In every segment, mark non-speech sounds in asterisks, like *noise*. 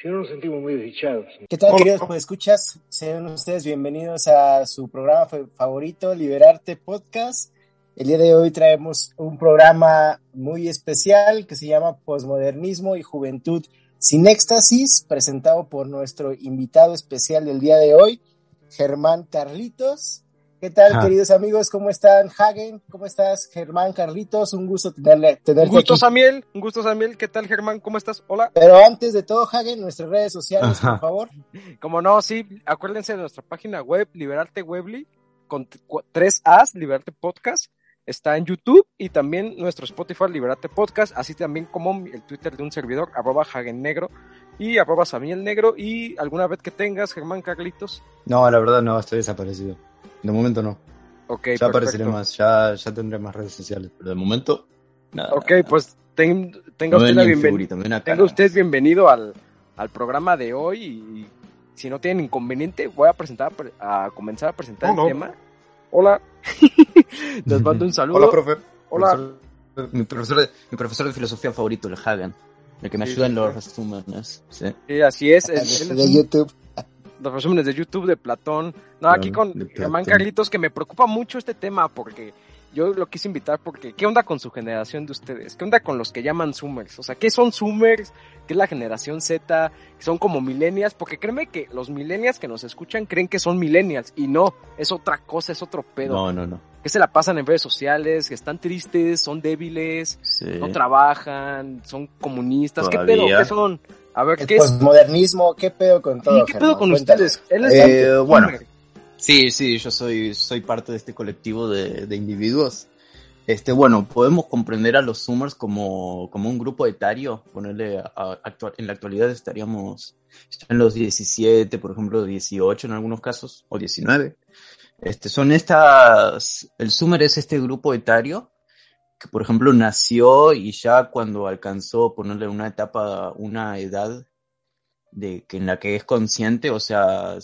Si no nos sentimos muy desdichados. ¿Qué tal, queridos pues escuchas? Sean ustedes bienvenidos a su programa favorito, Liberarte Podcast. El día de hoy traemos un programa muy especial que se llama Posmodernismo y Juventud sin Éxtasis, presentado por nuestro invitado especial del día de hoy, Germán Carlitos. ¿Qué tal, queridos amigos? ¿Cómo están? Hagen, ¿cómo estás? Germán, Carlitos, un gusto tenerle, tenerte Un gusto, Samuel, un gusto, Samuel. ¿Qué tal, Germán? ¿Cómo estás? Hola. Pero antes de todo, Hagen, nuestras redes sociales, por favor. *laughs* Como no, sí, acuérdense de nuestra página web, Liberarte Webly, con tres A's, Liberarte Podcast. Está en YouTube y también nuestro Spotify Liberarte Podcast, así también como el Twitter de un servidor, arroba Hagen Negro y arroba Samuel Negro. Y alguna vez que tengas, Germán Carlitos. No, la verdad no, estoy desaparecido. De momento no. Ok, ya apareceré más, ya, ya tendré más redes sociales, pero de momento, nada. Ok, pues tenga usted la bienvenida. Tenga usted bienvenido al, al programa de hoy y si no tienen inconveniente, voy a presentar a comenzar a presentar el tema. Hola. *laughs* Les mando un saludo. Hola, profe. Hola. mi, profesor de, mi profesor de filosofía favorito, el Hagen. El que me ayuda en los resúmenes. Sí. sí así es. de YouTube los resúmenes de YouTube de Platón. No, aquí con Germán Carlitos, que me preocupa mucho este tema porque yo lo quise invitar porque ¿qué onda con su generación de ustedes? ¿Qué onda con los que llaman Zoomers? O sea, ¿qué son Zoomers? ¿Qué es la generación Z? ¿Son como millennials? Porque créeme que los millennials que nos escuchan creen que son millennials y no, es otra cosa, es otro pedo. No, no, no. Que se la pasan en redes sociales, que están tristes, son débiles, no trabajan, son comunistas. ¿Qué pedo? ¿Qué son? A ver, ¿qué es? modernismo, ¿qué pedo con todo? ¿Qué pedo con ustedes? Eh, bueno, sí, sí, yo soy, soy parte de este colectivo de, de individuos. Este, bueno, podemos comprender a los Zoomers como, como un grupo etario, ponerle a, en la actualidad estaríamos en los 17, por ejemplo, 18 en algunos casos, o 19. Este, son estas, el Zoomer es este grupo etario que por ejemplo nació y ya cuando alcanzó ponerle una etapa, una edad de que en la que es consciente, o sea,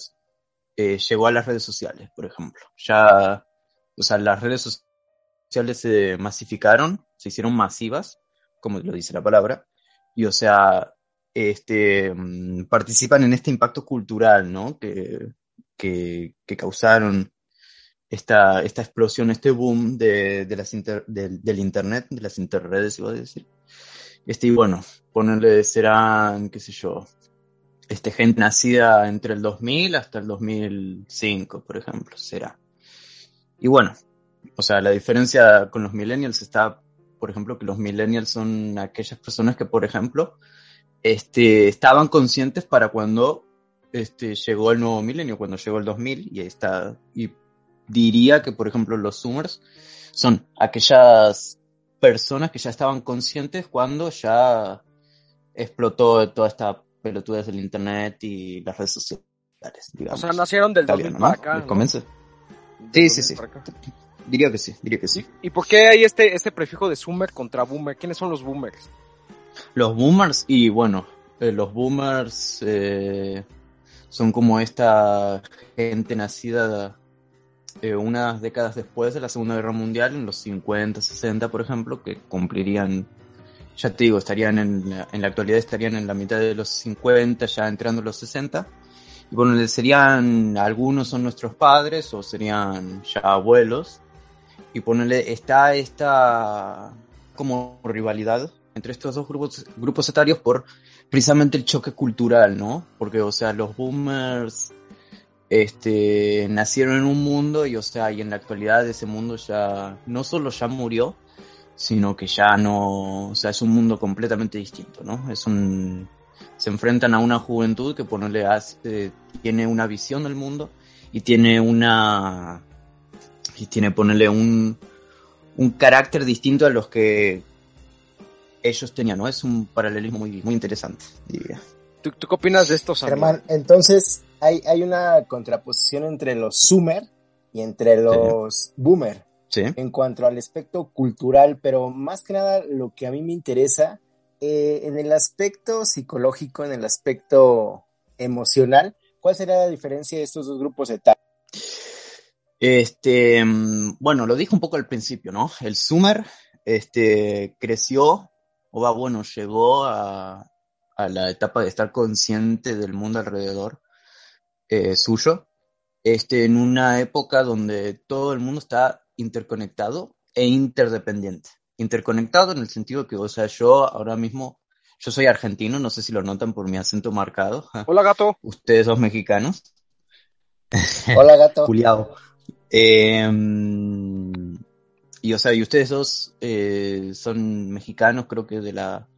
eh, llegó a las redes sociales, por ejemplo. Ya, o sea, las redes sociales se masificaron, se hicieron masivas, como lo dice la palabra, y o sea, este, mm, participan en este impacto cultural, ¿no? Que, que, que causaron esta, esta explosión, este boom de, de las del internet, de las interredes, iba a decir. Este, y bueno, ponerle serán, qué sé yo, este, gente nacida entre el 2000 hasta el 2005, por ejemplo, será. Y bueno, o sea, la diferencia con los millennials está, por ejemplo, que los millennials son aquellas personas que, por ejemplo, este, estaban conscientes para cuando este, llegó el nuevo milenio, cuando llegó el 2000, y está, diría que, por ejemplo, los Zoomers son aquellas personas que ya estaban conscientes cuando ya explotó toda esta pelotudez del internet y las redes sociales. Digamos. O sea, nacieron del 2000 para acá. Sí, sí, sí. Diría que sí, diría que sí. ¿Y por qué hay este, este prefijo de Zoomer contra Boomer? ¿Quiénes son los Boomers? Los Boomers, y bueno, eh, los Boomers eh, son como esta gente nacida eh, unas décadas después de la Segunda Guerra Mundial, en los 50, 60, por ejemplo, que cumplirían, ya te digo, estarían en la, en la actualidad estarían en la mitad de los 50, ya entrando los 60. Y bueno, serían, algunos son nuestros padres o serían ya abuelos. Y ponerle, está esta como rivalidad entre estos dos grupos, grupos etarios por precisamente el choque cultural, ¿no? Porque, o sea, los boomers este, nacieron en un mundo y, o sea, y en la actualidad ese mundo ya no solo ya murió, sino que ya no, o sea, es un mundo completamente distinto, ¿no? Es un, se enfrentan a una juventud que ponerle hace, tiene una visión del mundo y tiene una, y tiene ponerle un, un carácter distinto a los que ellos tenían, ¿no? Es un paralelismo muy, muy interesante, diría. ¿Tú, qué opinas de esto, Germán, entonces, hay, hay una contraposición entre los Zoomer y entre los Boomer. en cuanto al aspecto cultural, pero más que nada lo que a mí me interesa, eh, en el aspecto psicológico, en el aspecto emocional, ¿cuál sería la diferencia de estos dos grupos de Este, mm, bueno, lo dije un poco al principio, ¿no? El Sumer, este, creció, o va, bueno, llegó a, a la etapa de estar consciente del mundo alrededor eh, suyo, este, en una época donde todo el mundo está interconectado e interdependiente. Interconectado en el sentido que, o sea, yo ahora mismo, yo soy argentino, no sé si lo notan por mi acento marcado. *laughs* Hola, gato. Ustedes son mexicanos. *laughs* Hola, gato. Juliado. Em, y, o sea, y ustedes dos eh, son mexicanos, creo que de la,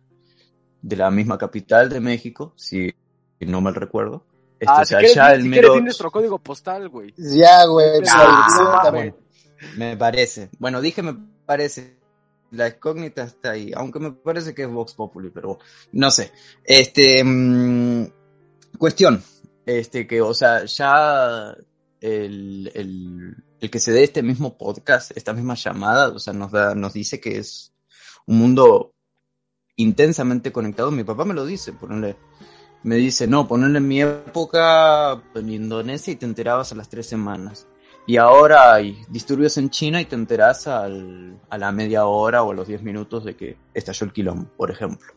de la misma capital de México, si no mal recuerdo. Este, ah, o sea, si ya el mero... nuestro código postal, güey. Ya, güey. Ah, me parece. Bueno, dije me parece. La incógnita está ahí, aunque me parece que es Vox Populi, pero no sé. Este, mmm, cuestión, este, que, o sea, ya el, el, el, que se dé este mismo podcast, esta misma llamada, o sea, nos da, nos dice que es un mundo intensamente conectado. Mi papá me lo dice, ponerle, me dice, no, ponerle en mi época en Indonesia y te enterabas a las tres semanas. Y ahora hay disturbios en China y te enteras al, a la media hora o a los diez minutos de que estalló el quilombo, por ejemplo.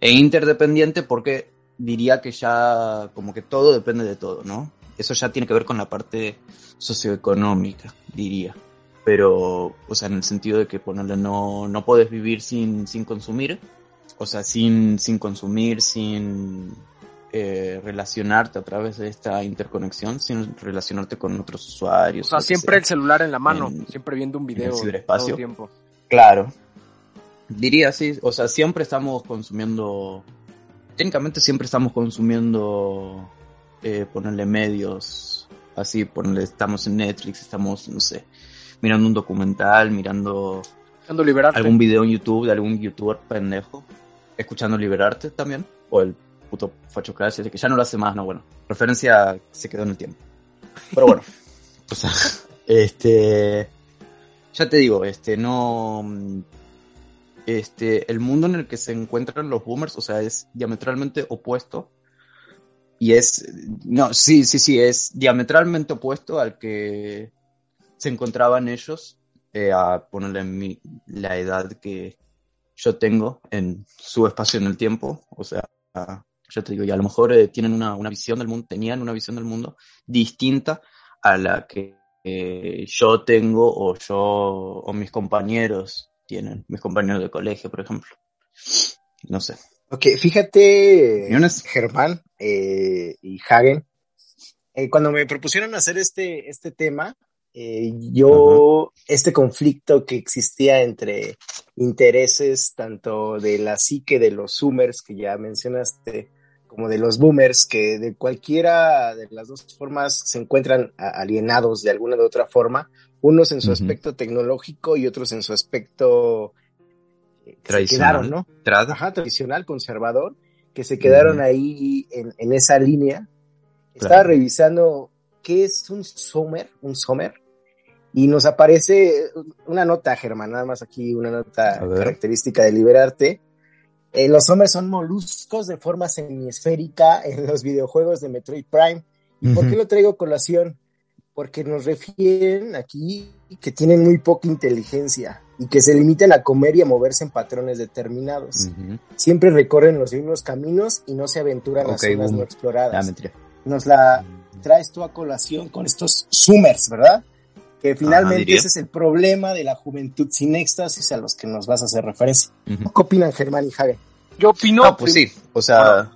E interdependiente porque diría que ya como que todo depende de todo, ¿no? Eso ya tiene que ver con la parte socioeconómica, diría. Pero, o sea, en el sentido de que ponerle no, no puedes vivir sin, sin consumir, o sea, sin, sin consumir, sin eh, relacionarte a través de esta interconexión, sin relacionarte con otros usuarios. O sea, siempre el celular en la mano, siempre viendo un video todo el tiempo. Claro. Diría así, o sea, siempre estamos consumiendo, técnicamente siempre estamos consumiendo, eh, ponerle medios, así, ponerle, estamos en Netflix, estamos, no sé, mirando un documental, mirando algún video en YouTube de algún youtuber pendejo, escuchando Liberarte también, o el puto Facho de que ya no lo hace más, no, bueno, referencia se quedó en el tiempo. Pero bueno, *laughs* o sea, este, ya te digo, este, no, este, el mundo en el que se encuentran los boomers, o sea, es diametralmente opuesto. Y es, no, sí, sí, sí, es diametralmente opuesto al que se encontraban ellos, eh, a ponerle mi, la edad que yo tengo en su espacio en el tiempo, o sea, ya te digo, y a lo mejor eh, tienen una, una, visión del mundo, tenían una visión del mundo distinta a la que eh, yo tengo o yo o mis compañeros tienen, mis compañeros de colegio, por ejemplo. No sé. Ok, fíjate, Germán eh, y Hagen, cuando me propusieron hacer este, este tema, yo, este conflicto que existía entre intereses tanto de la psique de los Zoomers que ya mencionaste, como de los boomers, que de cualquiera de las dos formas se encuentran alienados de alguna de otra forma, unos en su aspecto tecnológico y otros en su aspecto eh, tradicional, ¿no? tradicional, conservador, que se quedaron ahí en, esa línea. Estaba revisando qué es un Sommer, un Sommer, y nos aparece una nota, Germán, nada más aquí, una nota característica de Liberarte, eh, los hombres son moluscos de forma semiesférica en los videojuegos de Metroid Prime. ¿Y por qué lo traigo a colación? Porque nos refieren aquí que tienen muy poca inteligencia y que se limitan a comer y a moverse en patrones determinados. Siempre recorren los mismos caminos y no se aventuran a zonas no exploradas. Ah, nos la traes tú a colación con estos Zoomers, ¿verdad? Que finalmente ese es el problema de la juventud sin éxtasis a los que nos vas a hacer referencia. ¿Qué opinan Germán y Hagen? Yo opino... Ah, pues sí, o sea...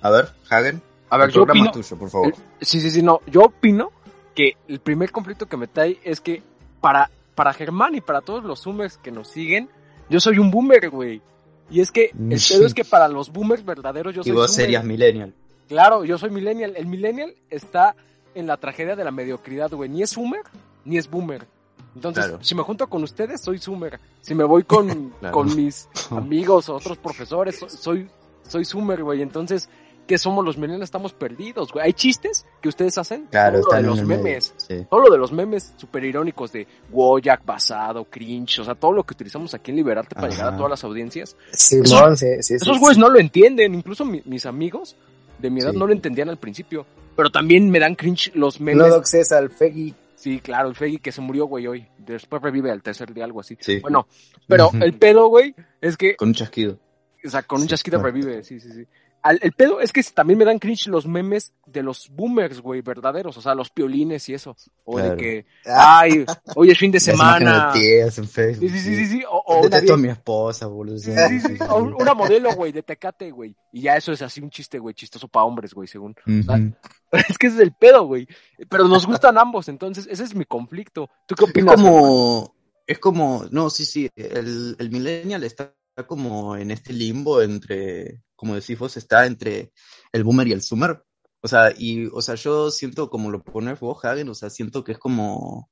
a ver, Hagen. A ver, yo opino... Tuyo, por favor. sí, sí, sí, no. Yo opino que el primer conflicto que me trae es que para, para Germán y para todos los boomers que nos siguen, yo soy un boomer, güey. Y es que el pedo es que para los boomers verdaderos yo soy Y vos serías millennial. Claro, yo soy millennial. El millennial está en la tragedia de la mediocridad, güey. Ni es boomer, ni es boomer. Entonces, si me junto con ustedes, soy Sumer. Si me voy con, *laughs* con mis *laughs* amigos o otros profesores, soy, soy Sumer, güey. Entonces, que somos los millennials estamos perdidos, güey. Hay chistes que ustedes hacen, claro, todo lo de los memes, todo lo de los memes super irónicos de Woyak, basado, cringe, o sea, todo lo que utilizamos aquí en Liberarte para llegar a todas las audiencias. Sí, esos, sí, sí, esos güeyes no lo entienden, incluso mis amigos de mi edad no lo entendían al principio, pero también me dan cringe los memes. No doxes al Feggy. Sí, claro, el Feggy que se murió, güey, hoy. Después revive al tercer día, algo así. Sí. Bueno, pero el pedo, güey, es que... Con un chasquido. O sea, con un chasquido revive, sí, sí, sí el pedo es que también me dan cringe los memes de los boomers, güey, verdaderos, o sea, los piolines y eso. O de que, ay, hoy es fin de *laughs* semana. en Facebook. Sí, sí, sí, sí. O, o una, a mi esposa, boludo. Sí, sí, sí. O una modelo, güey, de Tecate, güey. Y ya eso es así un chiste, güey, chistoso para hombres, güey, según. *laughs* es que ese es el pedo, güey. Pero nos gustan ambos, entonces ese es mi conflicto. ¿Tú qué opinas? Es como, es como, no, sí, sí, el, el millennial está como en este limbo entre como decís vos, está entre el boomer y el zoomer. O sea, y, o sea, yo siento como lo pones vos, Hagen, o sea, siento que es como,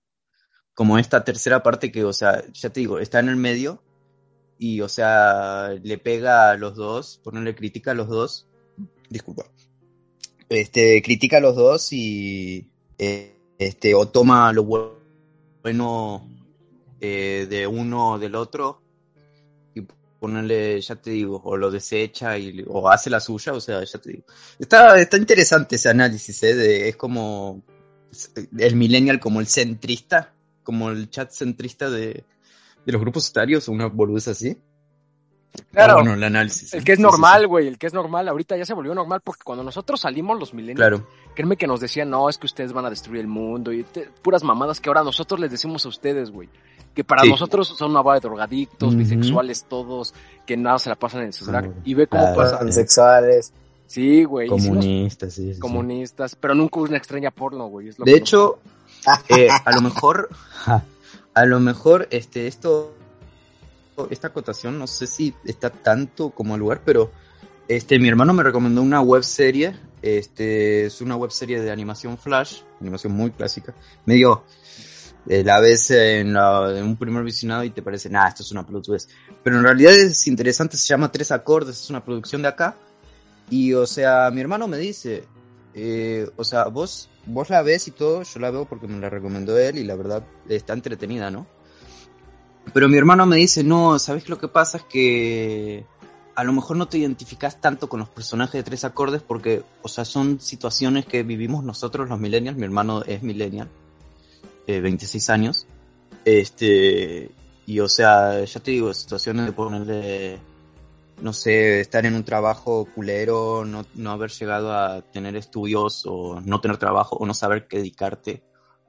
como esta tercera parte que, o sea, ya te digo, está en el medio y, o sea, le pega a los dos, ponerle crítica a los dos, disculpa, este, critica a los dos y, eh, este, o toma lo bueno eh, de uno del otro ponerle, ya te digo, o lo desecha y, o hace la suya, o sea, ya te digo. Está, está interesante ese análisis, ¿eh? es como el millennial como el centrista, como el chat centrista de, los grupos etarios, una boludez así. Claro, bueno, el análisis. El que es normal, güey, el que es normal, ahorita ya se volvió normal porque cuando nosotros salimos los millennials, créeme que nos decían, no, es que ustedes van a destruir el mundo y puras mamadas que ahora nosotros les decimos a ustedes, güey que para nosotros son una banda de drogadictos, bisexuales todos, que nada se la pasan en el celular. Y ve cómo pasa. Sexuales. Sí, güey. Comunistas, sí, Comunistas, pero nunca una extraña porno, güey. de hecho, eh, a lo mejor, *laughs* a lo mejor, este, esto, esta acotación, no sé si está tanto como el lugar, pero este, mi hermano me recomendó una web serie, este, es una web serie de animación flash, animación muy clásica, medio, eh, la ves en, un primer visionado y te parece, nada, esto es una pelotudez. Pero en realidad es interesante, se llama Tres Acordes, es una producción de acá. Y, o sea, mi hermano me dice, eh, o sea, vos, vos la ves y todo, yo la veo porque me la recomendó él y la verdad está entretenida, ¿no? Pero mi hermano me dice, no, ¿sabes lo que pasa? Es que a lo mejor no te identificas tanto con los personajes de tres acordes porque, o sea, son situaciones que vivimos nosotros los millennials, mi hermano es millennial, 26 eh, años. Este, y o sea, ya te digo, situaciones de ponerle, no sé, estar en un trabajo culero, no, no haber llegado a tener estudios o no tener trabajo o no saber qué dedicarte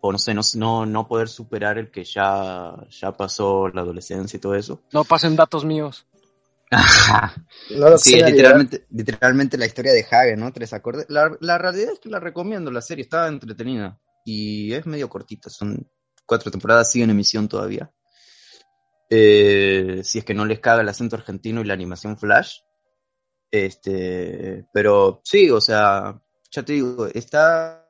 o no sé, no, no, poder superar el que ya, ya pasó la adolescencia y todo eso. No pasen datos míos. *laughs* no sí, literalmente, literalmente la historia de Hagen, ¿no? Tres acordes. La, la realidad es que la recomiendo, la serie, estaba entretenida y es medio cortita, son cuatro temporadas, sigue en emisión todavía. Eh, si es que no les caga el acento argentino y la animación flash. Este, pero sí, o sea, ya te digo, está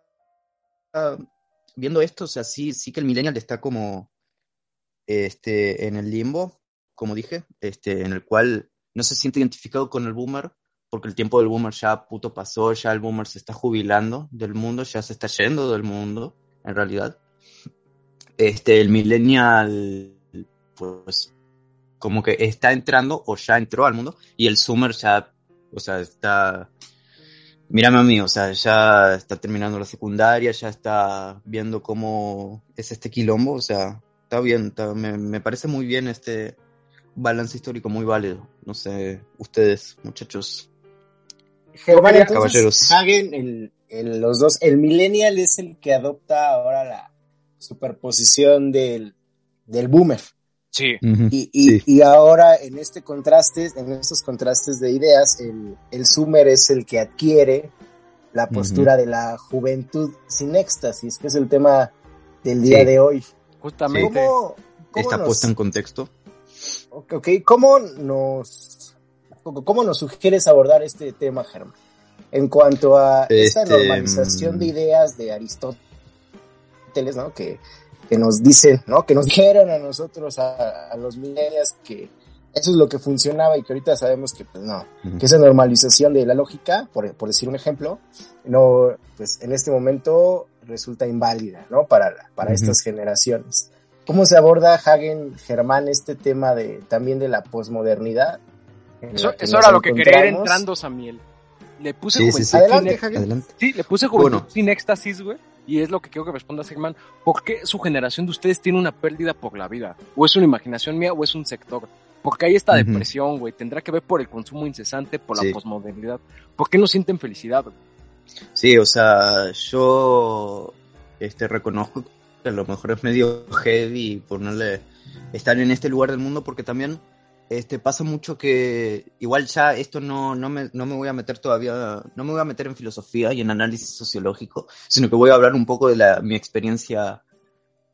viendo esto, o sea, sí, sí que el millennial está como este, en el limbo, como dije, este, en el cual no se siente identificado con el boomer, porque el tiempo del boomer ya puto pasó, ya el boomer se está jubilando del mundo, ya se está yendo del mundo, en realidad. Este, el millennial, pues, como que está entrando o ya entró al mundo, y el Zoomer ya, o sea, está, mírame a mí, o sea, ya está terminando la secundaria, ya está viendo cómo es este quilombo, o sea, está bien, me, me parece muy bien este balance histórico, muy válido. No sé, ustedes, muchachos, Caballeros. Hagen, el, los dos, el millennial es el que adopta ahora la superposición del, del boomer. Sí. y, y, ahora en este contraste, en estos contrastes de ideas, el, el zoomer es el que adquiere la postura de la juventud sin éxtasis, que es el tema del día de hoy. Justamente. ¿Cómo, Está puesta en contexto. Ok, ¿cómo nos ¿Cómo nos sugieres abordar este tema, Germán? En cuanto a esta este, normalización de mm, ideas de Aristóteles, ¿no? Que, que nos dicen, ¿no? Que nos *laughs* dijeron a nosotros, a, los millennials, que eso es lo que funcionaba y que ahorita sabemos que pues no, que esa normalización de la lógica, por, por, decir un ejemplo, no, pues en este momento resulta inválida, ¿no? Para, para estas generaciones. ¿Cómo se aborda Hagen Germán este tema de también de la posmodernidad? Eso, era lo que quería ir entrando, Samuel. Le puse sí, sí, Adelante, Hagen. Sí, le puse juventud sin éxtasis, güey. Y es lo que quiero que responda Germán. ¿Por qué su generación de ustedes tiene una pérdida por la vida? ¿O es una imaginación mía o es un sector? Porque hay esta depresión, güey. Tendrá que ver por el consumo incesante, por la posmodernidad. ¿Por qué no sienten felicidad? Sí, o sea, yo este, reconozco que a lo mejor es medio heavy ponerle estar en este lugar del mundo porque también este pasa mucho que igual ya esto no, no, me, no me voy a meter todavía, no me voy a meter en filosofía y en análisis sociológico, sino que voy a hablar un poco de la, mi experiencia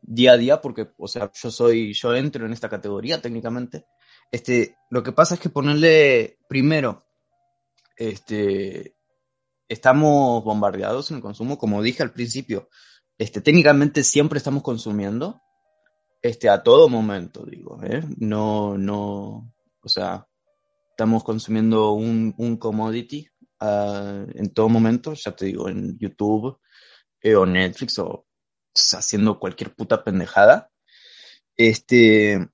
día a día porque, o sea, yo soy, yo entro en esta categoría técnicamente. Este, lo que pasa es que ponerle primero, este, estamos bombardeados en el consumo, como dije al principio, este, técnicamente siempre estamos consumiendo, este, a todo momento, digo, ¿eh? No, no, o sea, estamos consumiendo un, un commodity uh, en todo momento, ya te digo, en YouTube eh, o Netflix o haciendo cualquier puta pendejada. Este,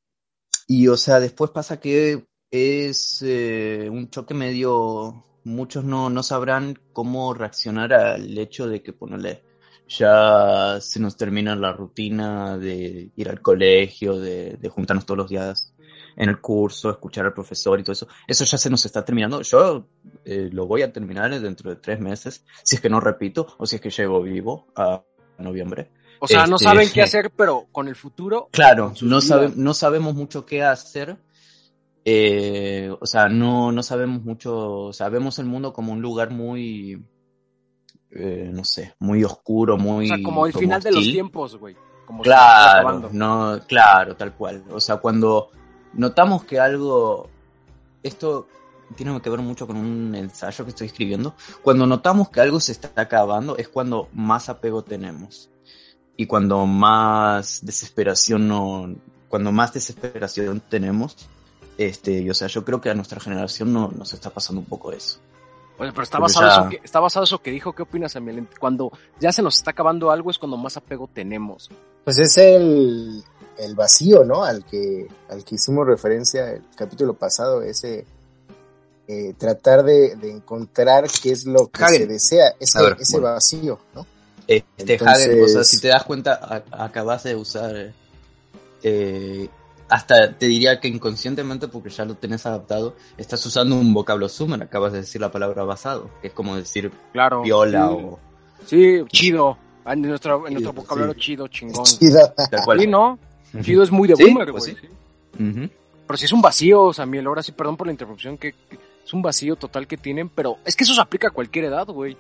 y o sea, después pasa que es eh, un choque medio, muchos no, no sabrán cómo reaccionar al hecho de que ponerle ya se nos termina la rutina de ir al colegio, de, de juntarnos todos los días en el curso, escuchar al profesor y todo eso. Eso ya se nos está terminando. Yo eh, lo voy a terminar dentro de tres meses, si es que no repito, o si es que llego vivo a noviembre. O sea, no este, saben qué hacer, pero con el futuro. Claro, no, sabe, no sabemos mucho qué hacer. Eh, o sea, no, no sabemos mucho. Sabemos el mundo como un lugar muy. Eh, no sé, muy oscuro, muy. O sea, como el final de los tiempos, güey. Claro, no, claro, tal cual. O sea, cuando notamos que algo. Esto tiene que ver mucho con un ensayo que estoy escribiendo. Cuando notamos que algo se está acabando es cuando más apego tenemos y cuando más desesperación no, cuando más desesperación tenemos, este, o sea, yo creo que a nuestra generación no nos está pasando un poco eso. Oye, pero está basado, eso que, está basado eso que dijo, ¿qué opinas, Emil? Cuando ya se nos está acabando algo es cuando más apego tenemos. Pues es el, el vacío, ¿no? Al que, al que hicimos referencia el capítulo pasado, ese eh, tratar de, de, encontrar qué es lo que se desea, ese, ese vacío, ¿no? Este Entonces... o sea, si te das cuenta, acabas de usar, eh, hasta te diría que inconscientemente, porque ya lo tenés adaptado, estás usando un vocablo sumer, acabas de decir la palabra basado, que es como decir claro, viola o... Sí, chido, en nuestro, en nuestro vocabulario chido, chingón. Chido. Sí, ¿no? Chido es muy de boomer, pues güey. Pero si es un vacío, Samuel, ahora sí, perdón por la interrupción, que es un vacío total que tienen, pero es que eso se aplica a cualquier edad, güey.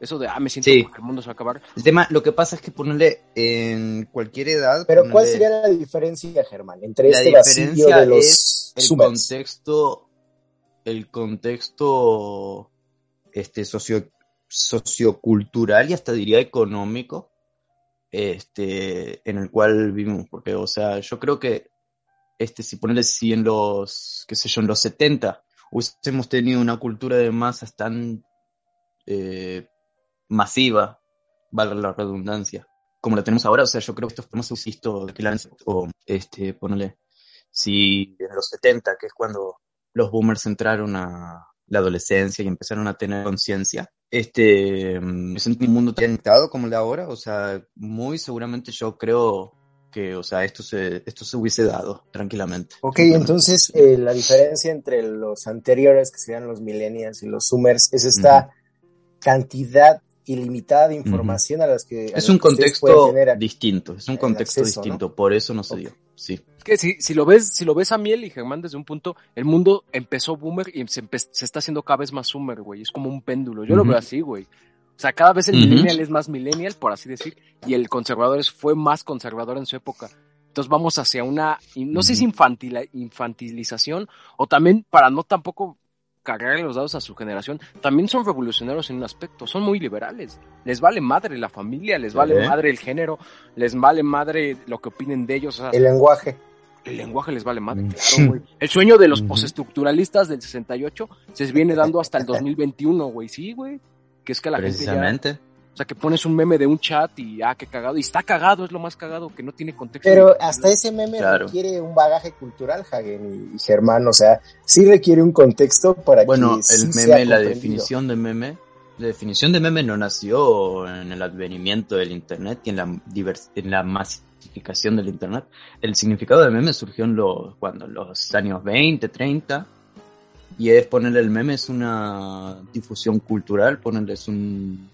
Eso de, ah, me siento que el mundo se va a acabar. El tema, lo que pasa es que ponerle en cualquier edad. Pero ¿cuál sería la diferencia, Germán, entre este vacío de los es el contexto, el contexto, este, socio, sociocultural y hasta diría económico, este, en el cual vivimos, porque, o sea, yo creo que, este, si ponerle si en los, qué sé yo, en los 70 hubiésemos tenido una cultura de masas tan eh, masiva, valga la redundancia, como la tenemos ahora. O sea, yo creo que esto más visto o este, ponele, si en los 70, que es cuando los boomers entraron a la adolescencia y empezaron a tener conciencia, este, es un mundo tan como el de ahora, o sea, muy seguramente yo creo que, o sea, esto se, esto se hubiese dado tranquilamente. Ok, entonces eh, la diferencia entre los anteriores, que serían los millennials y los zoomers, es esta cantidad ilimitada de información a las que... es un contexto distinto, es un contexto distinto, por eso no se dio. Sí. Es que si, si lo ves, si lo ves a Miel y Germán desde un punto, el mundo empezó boomer y se, se está haciendo cada vez más zoomer, güey. Es como un péndulo. Yo lo veo así, güey. O sea, cada vez el millennial es más millennial, por así decir, y el conservador fue más conservador en su época. Entonces vamos hacia una, no sé si infantil, infantilización o también para no tampoco cargarle los dados a su generación, también son revolucionarios en un aspecto, son muy liberales. Les vale madre la familia, les vale madre el género, les vale madre lo que opinen de ellos. el lenguaje. el lenguaje les vale más. Mm. Claro, güey. El sueño de los postestructuralistas del 68 se viene dando hasta el 2021, güey. Sí, güey. Que es que la Precisamente. gente o sea, que pones un meme de un chat y ah, qué cagado. Y está cagado, es lo más cagado, que no tiene contexto. Pero hasta ese meme requiere un bagaje cultural, Hagen y, Germán. O sea, sí requiere un contexto para bueno, que. Bueno, el meme, la definición de meme. La definición de meme no nació en el advenimiento del Internet y en la, en la masificación del Internet. El significado de meme surgió en los, cuando, los años 20, 30. Y es ponerle el meme es una difusión cultural, ponerle es un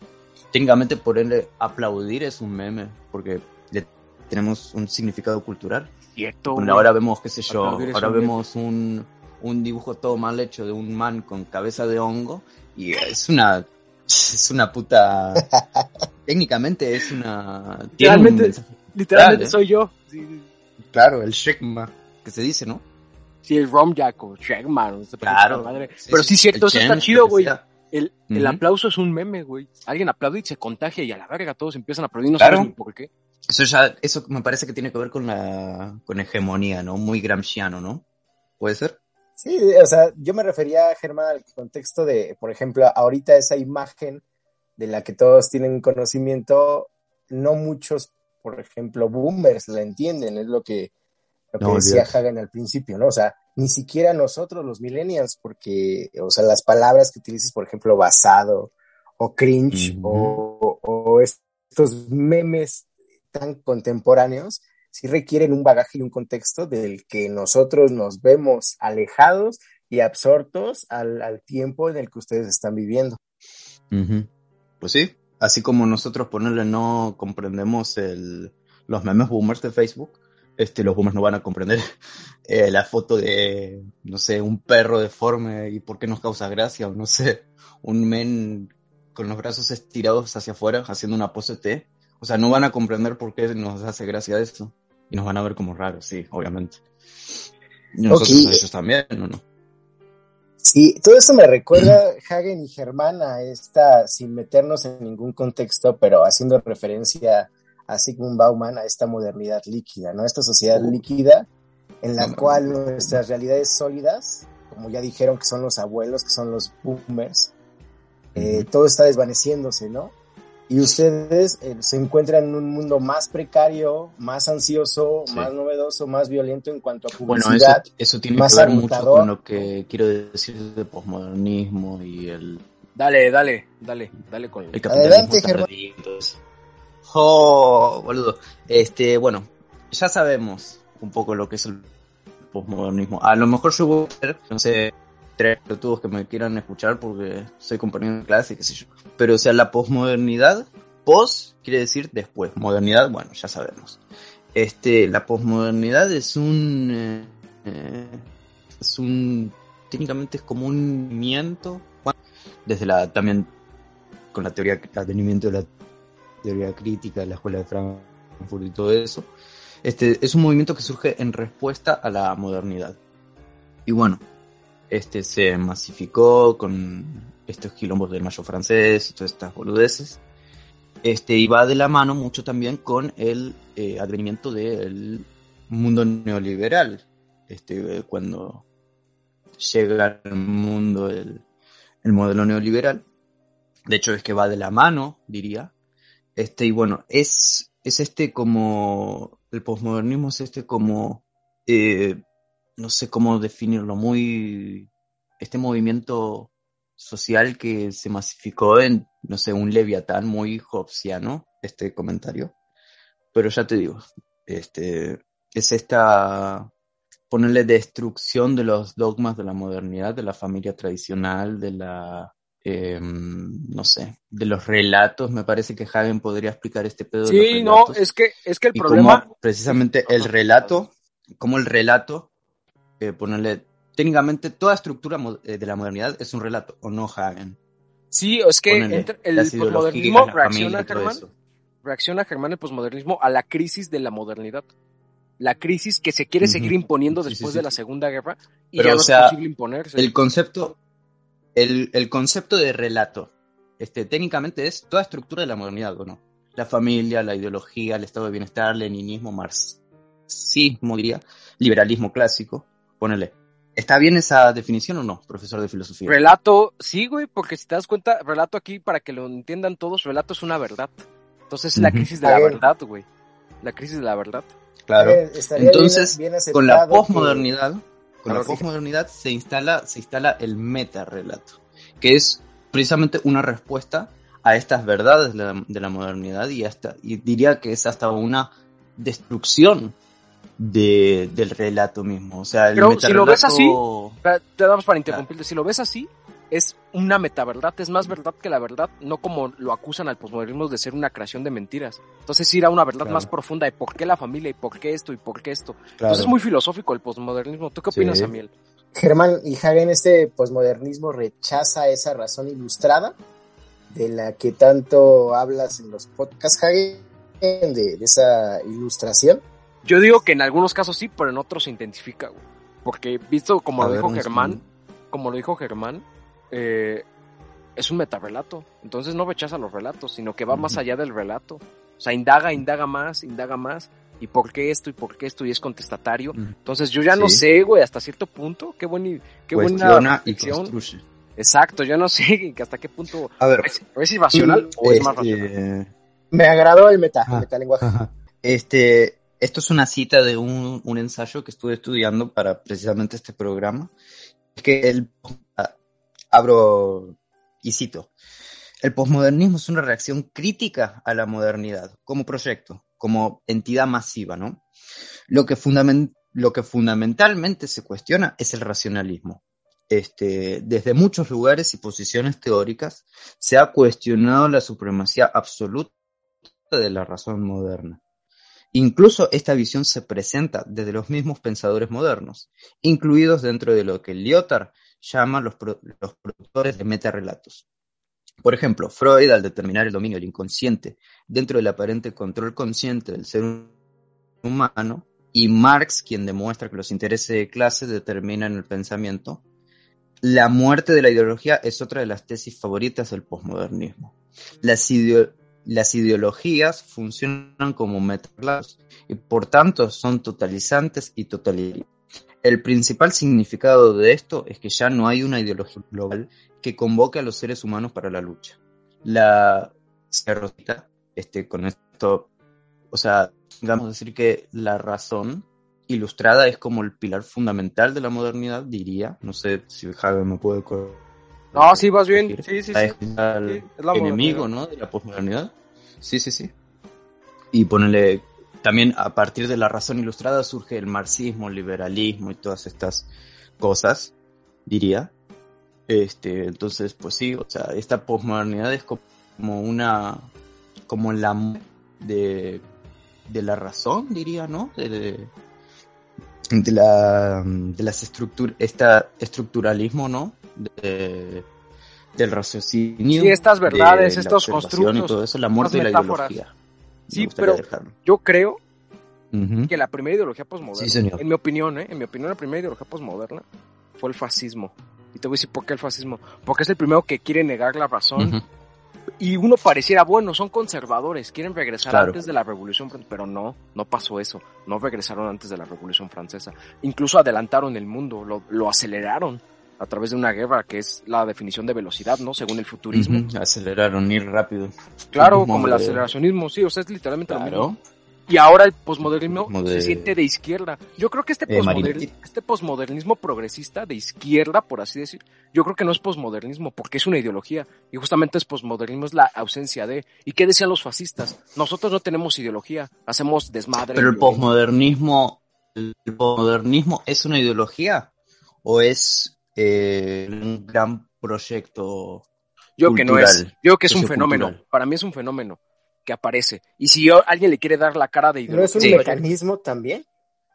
técnicamente por él aplaudir es un meme, porque le tenemos un significado cultural. Cierto. ahora vemos, qué sé yo, ahora vemos un, un dibujo todo mal hecho de un man con cabeza de hongo y es una es una puta técnicamente es una literalmente, literalmente ¿eh? soy yo. Claro el Shekma que se dice no sí el Romjack o Shekma no claro. pero sí cierto eso está chido güey el, el aplauso es un meme, güey. Alguien aplaude y se contagia y a la verga todos empiezan a aplaudir, no claro. por qué. Eso ya, eso me parece que tiene que ver con la, con hegemonía, ¿no? Muy gramsciano, ¿no? ¿Puede ser? Sí, o sea, yo me refería, Germán, al contexto de, por ejemplo, ahorita esa imagen de la que todos tienen conocimiento, no muchos, por ejemplo, boomers la entienden, es lo que, lo que decía Hagen al principio, ¿no? O sea, ni siquiera nosotros los millennials, porque, o sea, las palabras que utilices, por ejemplo, basado o cringe o, estos memes tan contemporáneos, sí requieren un bagaje y un contexto del que nosotros nos vemos alejados y absortos al, tiempo en el que ustedes están viviendo. Pues sí, así como nosotros ponerle no comprendemos el, los memes boomers de Facebook, este, los boomers no van a comprender *laughs* eh, la foto de, no sé, un perro deforme y por qué nos causa gracia, o no sé, un men con los brazos estirados hacia afuera haciendo una pose T. O sea, no van a comprender por qué nos hace gracia esto. Y nos van a ver como raros, sí, obviamente. Y nosotros ellos también, ¿o no? Sí, todo eso me recuerda, *clears throat* Hagen y Germán, a esta, sin meternos en ningún contexto, pero haciendo referencia a Sigmund Bauman, a esta modernidad líquida, ¿no? Esta sociedad líquida en la cual nuestras realidades sólidas, como ya dijeron que son los abuelos, que son los boomers, eh, todo está desvaneciéndose, ¿no? Y ustedes eh, se encuentran en un mundo más precario, más ansioso, más novedoso, más violento en cuanto a publicidad. Bueno, eso, eso tiene que ver mucho con lo que quiero decir de posmodernismo y el... Dale, dale, dale, dale con el Adelante, Germán. Oh, boludo. Este, bueno, ya sabemos un poco lo que es el posmodernismo. A lo mejor yo voy a ser, no sé, tres pelotudos que me quieran escuchar porque soy compañero de clase, qué sé yo. Pero, o sea, la posmodernidad, pos quiere decir después. Modernidad, bueno, ya sabemos. Este, la posmodernidad es un, eh, es un, técnicamente es como un movimiento, desde la, también con la teoría, el advenimiento de la teoría crítica la escuela de Frankfurt y todo eso, este, es un movimiento que surge en respuesta a la modernidad. Y bueno, este se masificó con estos quilombos del mayo francés y todas estas boludeces. Este, y va de la mano mucho también con el eh, advenimiento del mundo neoliberal. Este, cuando llega al mundo el, el modelo neoliberal. De hecho, es que va de la mano, diría. Este, y bueno, es, es este como el posmodernismo es este como, eh, no sé cómo definirlo, muy, este movimiento social que se masificó en, no sé, un leviatán muy hobbesiano, este comentario. Pero ya te digo, este, es esta, ponerle destrucción de los dogmas de la modernidad, de la familia tradicional, de la eh, no sé, de los relatos, me parece que Hagen podría explicar este pedo. Sí, de los no, es que, es que el problema... precisamente el relato, como el relato, eh, ponerle, técnicamente toda estructura eh, de la modernidad es un relato, ¿o no Hagen? Sí, es que el posmodernismo reacciona, Germán, reacciona Germán el posmodernismo a la crisis de la modernidad. La crisis que se quiere seguir imponiendo después de la Segunda Guerra y ya no es posible imponerse. El concepto, el, concepto de relato, este, técnicamente es toda estructura de la modernidad, ¿o no? La familia, la ideología, el estado de bienestar, leninismo, Marx. marxismo, diría, liberalismo clásico, ponele. ¿Está bien esa definición o no, profesor de filosofía? Relato, sí, güey, porque si te das cuenta, relato aquí, para que lo entiendan todos, relato es una verdad. Entonces es la crisis de la verdad, güey. La crisis de la verdad. Claro. Entonces, con la posmodernidad, con la posmodernidad se instala, se instala el metarrelato, que es precisamente una respuesta a estas verdades de la, modernidad y hasta, y diría que es hasta una destrucción de, del relato mismo. O sea, el Pero si lo ves así, te damos para interrumpirte, si lo ves así, es una metaverdad, es más verdad que la verdad, no como lo acusan al posmodernismo de ser una creación de mentiras. Entonces ir a una verdad más profunda de por qué la familia y por qué esto y por qué esto. Entonces es muy filosófico el posmodernismo. ¿Tú qué opinas, Samuel? Germán y Hagen, este posmodernismo rechaza esa razón ilustrada de la que tanto hablas en los podcasts, Hagen, de, de esa ilustración. Yo digo que en algunos casos sí, pero en otros se intensifica, güey. Porque visto como lo dijo Germán, como lo dijo Germán, eh, es un metarrelato. Entonces no rechaza los relatos, sino que va más allá del relato. O sea, indaga, indaga más, indaga más. ¿Y por qué esto? ¿Y por qué esto? Y es contestatario. Entonces yo ya no sé, güey, hasta cierto punto. Qué, buen, qué buena y construye. Exacto, yo no sé *laughs* hasta qué punto. A ver, ¿es, irracional o es más este, racional? Me agradó el meta, metalenguaje. Este, esto es una cita de un, un, ensayo que estuve estudiando para precisamente este programa. Es que el, ah, abro y cito, el posmodernismo es una reacción crítica a la modernidad como proyecto, como entidad masiva, ¿no? Lo que, lo que fundamentalmente se cuestiona es el racionalismo. Este, desde muchos lugares y posiciones teóricas se ha cuestionado la supremacía absoluta de la razón moderna. Incluso esta visión se presenta desde los mismos pensadores modernos, incluidos dentro de lo que Lyotard llama los, productores de metarrelatos. Por ejemplo, Freud, al determinar el dominio del inconsciente dentro del aparente control consciente del ser humano, y Marx, quien demuestra que los intereses de clase determinan el pensamiento, la muerte de la ideología es otra de las tesis favoritas del posmodernismo. Las ideologías funcionan como metarrelatos y por tanto son totalizantes y totalitarias. El principal significado de esto es que ya no hay una ideología global que convoque a los seres humanos para la lucha. La este, con esto, o sea, a decir que la razón ilustrada es como el pilar fundamental de la modernidad, diría. No sé si Javier me puede no, sí, vas bien. Sí, sí, sí. Es el enemigo, ¿no? De la posmodernidad. Sí, sí, sí. Y ponerle también a partir de la razón ilustrada surge el marxismo, el liberalismo y todas estas cosas, diría. Este, entonces, pues sí, o sea, esta posmodernidad es como una, como la de, de la razón, diría, ¿no? De, de la, de las estructuras, esta estructuralismo, ¿no? De, del raciocinio. Sí, estas verdades, estos constructos. Y todo eso, la muerte de la ideología. Sí, pero yo creo que la primera ideología posmoderna, en mi opinión, ¿eh? en mi opinión, la primera ideología posmoderna fue el fascismo. Y te voy a decir por qué el fascismo. Porque es el primero que quiere negar la razón. Y uno pareciera, bueno, son conservadores, quieren regresar antes de la Revolución Francesa, pero no, no pasó eso, no regresaron antes de la Revolución Francesa. Incluso adelantaron el mundo, lo, lo aceleraron a través de una guerra, que es la definición de velocidad, ¿no? Según el futurismo. Aceleraron, ir rápido. Claro, como el aceleracionismo, sí, o sea, es literalmente lo mismo. Y ahora el posmodernismo se siente de izquierda. Yo creo que este, este posmodernismo progresista de izquierda, por así decir, yo creo que no es posmodernismo, porque es una ideología. Y justamente es posmodernismo, es la ausencia de. ¿Y qué decían los fascistas? Nosotros no tenemos ideología, hacemos desmadre. Pero el posmodernismo, el posmodernismo es una ideología o es eh, un gran proyecto. Yo que no es, yo que es un fenómeno, para mí es un fenómeno que aparece. Y si alguien le quiere dar la cara de ¿No es un mecanismo también?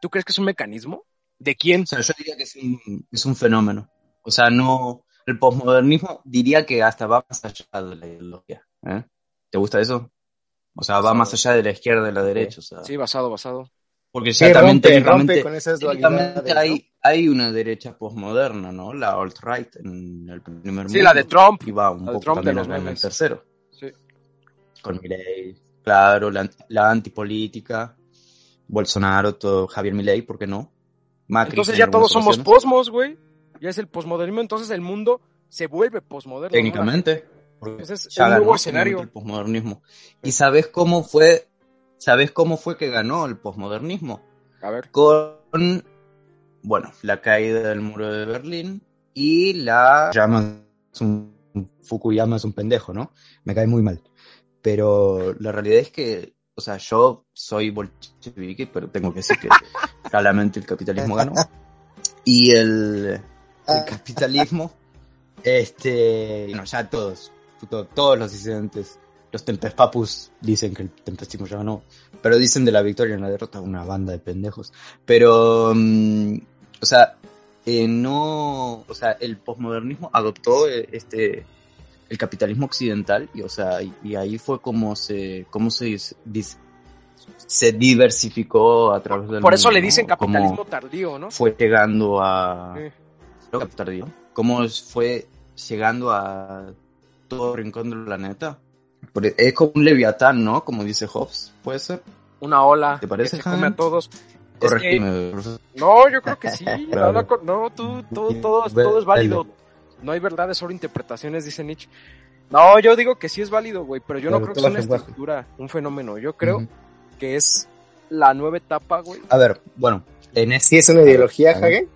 ¿Tú crees que es un mecanismo? ¿De quién? yo diría que es un, fenómeno. O sea, no, el posmodernismo diría que hasta va más allá de la ideología. ¿eh? ¿Te gusta eso? O sea, va más allá de la izquierda y de la derecha. Sí, basado, basado. Porque exactamente rompe, con esas hay, hay una derecha posmoderna, ¿no? La alt-right en el primer mundo. Sí, la de Trump. Y va un poco también en el tercero. Sí. Con Milley, claro, la, la, antipolítica Bolsonaro, todo, Javier Milei, ¿por qué no? entonces ya todos somos posmos, güey. Ya es el posmodernismo, entonces el mundo se vuelve posmoderno. Técnicamente. Porque es un nuevo escenario. El posmodernismo. ¿Y sabes cómo fue? ¿Sabes cómo fue que ganó el posmodernismo? A ver. Con, bueno, la caída del muro de Berlín y la... Llama un, Fukuyama es un pendejo, ¿no? Me cae muy mal. Pero la realidad es que o sea, yo soy bolchevique, pero tengo que decir que *laughs* claramente el capitalismo ganó. Y el, el capitalismo, este, no, ya todos, todos los disidentes, los tempespapus dicen que el tempestismo ya ganó, pero dicen de la victoria en la derrota una banda de pendejos. Pero, mm, o sea, eh, no, o sea, el posmodernismo adoptó eh, este el capitalismo occidental y o sea y, ahí fue como se cómo se se diversificó a través del por eso le dicen capitalismo tardío no fue llegando a tardío. Cómo fue llegando a todo rincón del planeta es como un leviatán no como dice Hobbes puede ser una ola te parece que se come a todos Corregime. no yo creo que sí *laughs* no, tú, todo, todo, todo es válido no hay verdades, solo interpretaciones, dice Nietzsche. No, yo digo que sí es válido, güey, pero yo no creo que sea una estructura, un fenómeno. Yo creo que es la nueva etapa, güey. A ver, bueno, en ¿Sí es una ideología, Hagen?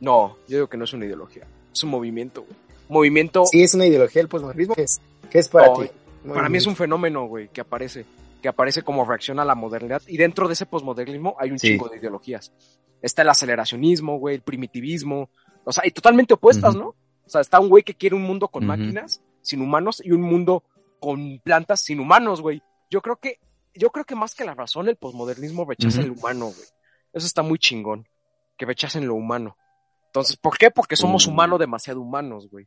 No, yo digo que no es una ideología, es un movimiento, güey. Movimiento... Sí es una ideología el posmodernismo, ¿qué es, ¿Qué es para ti? Para mí es un fenómeno, güey, que aparece, que aparece como reacción a la modernidad, y dentro de ese posmodernismo hay un chingo de ideologías. Está el aceleracionismo, güey, el primitivismo, o sea, y totalmente opuestas, ¿no? O sea, está un güey que quiere un mundo con máquinas, sin humanos, y un mundo con plantas sin humanos, güey. Yo creo que, yo creo que más que la razón, el posmodernismo rechaza el humano, güey. Eso está muy chingón, que rechacen lo humano. Entonces, ¿por qué? Porque somos mm. humanos demasiado humanos, güey.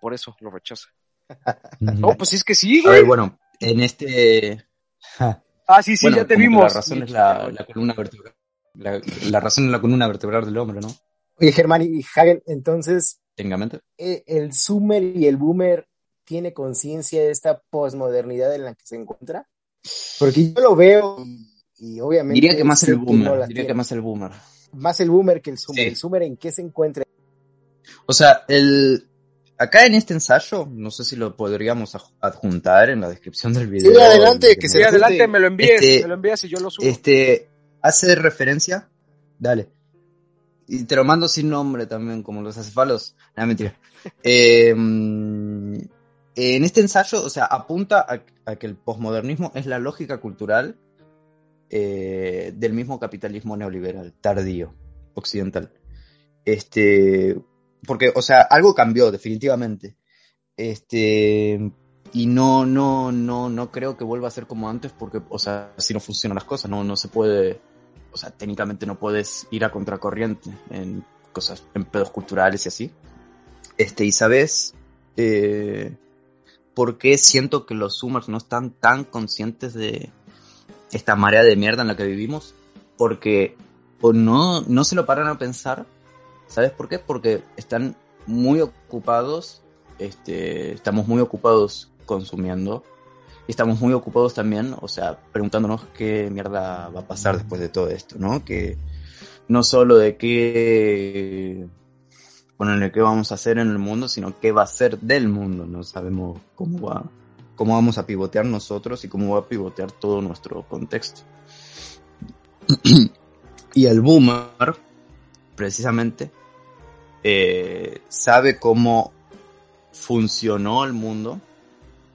Por eso lo rechaza. No, pues es que sí, güey. A ver, bueno, en este... *laughs* ah, sí, sí, ya te vimos. La razón es la, columna vertebral. La, razón es la columna vertebral del hombre, ¿no? Oye, Germán y Hagen, entonces, eh, ¿El Zoomer y el Boomer tiene conciencia de esta posmodernidad en la que se encuentra? Porque yo lo veo y, obviamente... Diría que más el Boomer, diría que más el Boomer. Más el Boomer que el Zoomer. ¿El Zoomer en qué se encuentra? O sea, el... Acá en este ensayo, no sé si lo podríamos adjuntar en la descripción del video. Sí, adelante, que, se adelante, me lo envíes, este, me lo envíes y yo lo subo. Este, hace referencia, dale, y te lo mando sin nombre también, como los acefalos. No, mentira. *laughs* Eh, en este ensayo, o sea, apunta a, que el posmodernismo es la lógica cultural eh, del mismo capitalismo neoliberal, tardío, occidental. Este, porque, o sea, algo cambió definitivamente. Este, y no, no, no, no creo que vuelva a ser como antes, porque, o sea, si no funcionan las cosas, no, no se puede o sea, técnicamente no puedes ir a contracorriente en cosas, en pedos culturales y así. Este, y sabes, eh, por qué siento que los Zoomers no están tan conscientes de esta marea de mierda en la que vivimos, porque o no, no se lo paran a pensar, ¿sabes por qué? Porque están muy ocupados, este, estamos muy ocupados consumiendo y estamos muy ocupados también, o sea, preguntándonos qué mierda va a pasar después de todo esto, ¿no? Que no solo de qué, bueno, qué vamos a hacer en el mundo, sino qué va a ser del mundo, no sabemos cómo va, cómo vamos a pivotear nosotros y cómo va a pivotear todo nuestro contexto. *clears throat* y el boomer, precisamente, eh, sabe cómo funcionó el mundo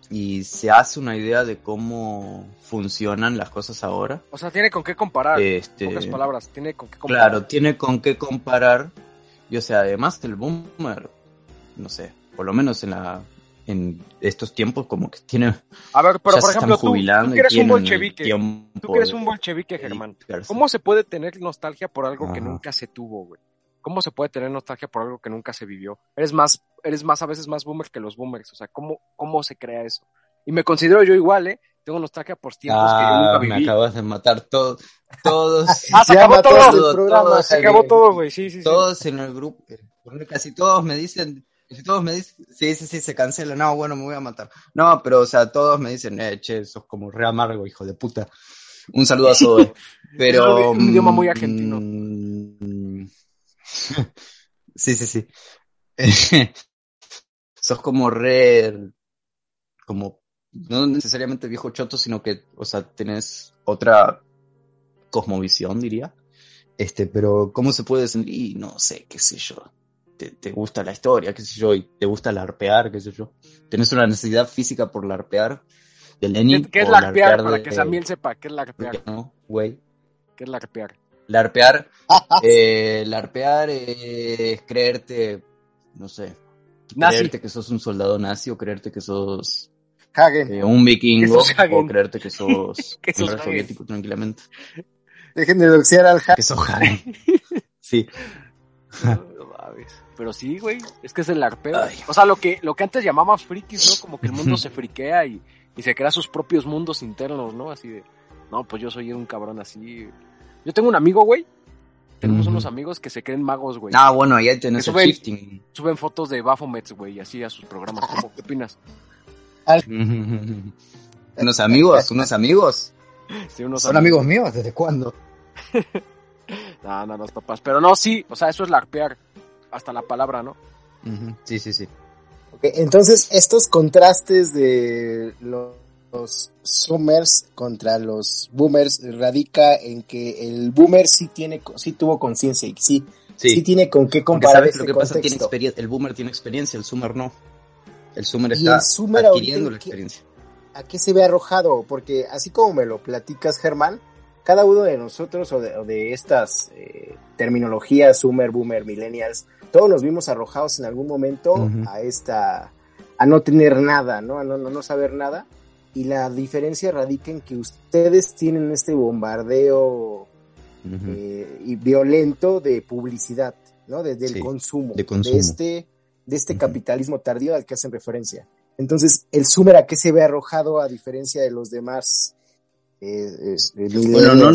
y se hace una idea de cómo funcionan las cosas ahora. O sea, tiene con qué comparar. Este, pocas palabras, tiene con qué comparar. Claro, tiene con qué comparar. Y o sea, además del boomer, no sé, por lo menos en la en estos tiempos como que tiene A ver, pero por ejemplo, tú, tú, que eres un bolchevique, tú que eres un bolchevique, Germán. ¿Cómo se puede tener nostalgia por algo que nunca se tuvo, güey? ¿Cómo se puede tener nostalgia por algo que nunca se vivió? Eres más, eres más a veces más boomer que los boomers. O sea, ¿cómo, cómo se crea eso? Y me considero yo igual, ¿eh? Tengo nostalgia por tiempos que yo nunca ah, viví. Me acabas de matar todo, todos. *laughs* ah, se acabó todo. se acabó todo, güey. Sí, sí, Todos en el grupo. Casi todos me dicen, si todos me dicen, sí, sí, sí, se cancela. No, bueno, me voy a matar. No, pero, o sea, todos me dicen, eh, che, sos como re amargo, hijo de puta. Un saludo a Zoe. *laughs* Pero. un idioma muy argentino. Mm, *laughs* sí, sí, sí. *laughs* Sos como re. Como. No necesariamente viejo choto, sino que, o sea, tenés otra cosmovisión, diría. Este, pero ¿cómo se puede sentir? No sé, qué sé yo. Te, te, gusta la historia, qué sé yo, y te gusta larpear, qué sé yo. Tenés una necesidad física por larpear de Lenin. ¿Qué, qué es larpear? Para de, que Samuel sepa, ¿qué es larpear? No, güey. ¿Qué es larpear? Larpear, *laughs* eh, larpear es creerte, no sé, nazi. creerte que sos un soldado nazi o creerte que sos eh, un vikingo *laughs* o creerte que sos *laughs* Que sos soviético tranquilamente. Dejen de doxear al Hagen. Que sos Hagen. Sí. *laughs* No mames. Pero sí, güey, es que es el larpeo. Ay. O sea, lo que, lo que antes llamábamos frikis, ¿no? Como que el mundo *laughs* se friquea y, y se crea sus propios mundos internos, ¿no? Así de, no, pues yo soy un cabrón así. Yo tengo un amigo, güey. Tenemos unos amigos que se creen magos, güey. Ah, bueno, ahí tenés Que el suben- shifting. Suben fotos de Baphomets, güey, así a sus programas. ¿Cómo, ¿Qué opinas? *laughs* unos amigos, unos amigos. Sí, unos ¿Son amigos míos? ¿Desde cuándo? No, no, los papás. Pero no, sí, o sea, eso es larpear. Hasta la palabra, ¿no? Sí, sí, sí. Ok, Entonces, estos contrastes de lo- los Zoomers contra los Boomers radica en que el Boomer sí tiene, sí tuvo conciencia y sí, sí, tiene con qué comparar sabes este lo que pasa, tiene contexto. experiencia, el boomer tiene experiencia, el zoomer no. El zoomer está el zoomer adquiriendo la ¿qué- experiencia. ¿A qué se ve arrojado? Porque así como me lo platicas, Germán, cada uno de nosotros o de, o de estas eh, terminologías, Zoomer, Boomer, Millennials, todos nos vimos arrojados en algún momento a esta, a no tener nada, ¿no? A no, no, no saber nada. Y la diferencia radica en que ustedes tienen este bombardeo eh, y violento de publicidad, ¿no? Desde el Sí, consumo, de consumo. este, de este capitalismo tardío al que hacen referencia. Entonces, el Sumer a qué se ve arrojado a diferencia de los demás es- Bueno, no,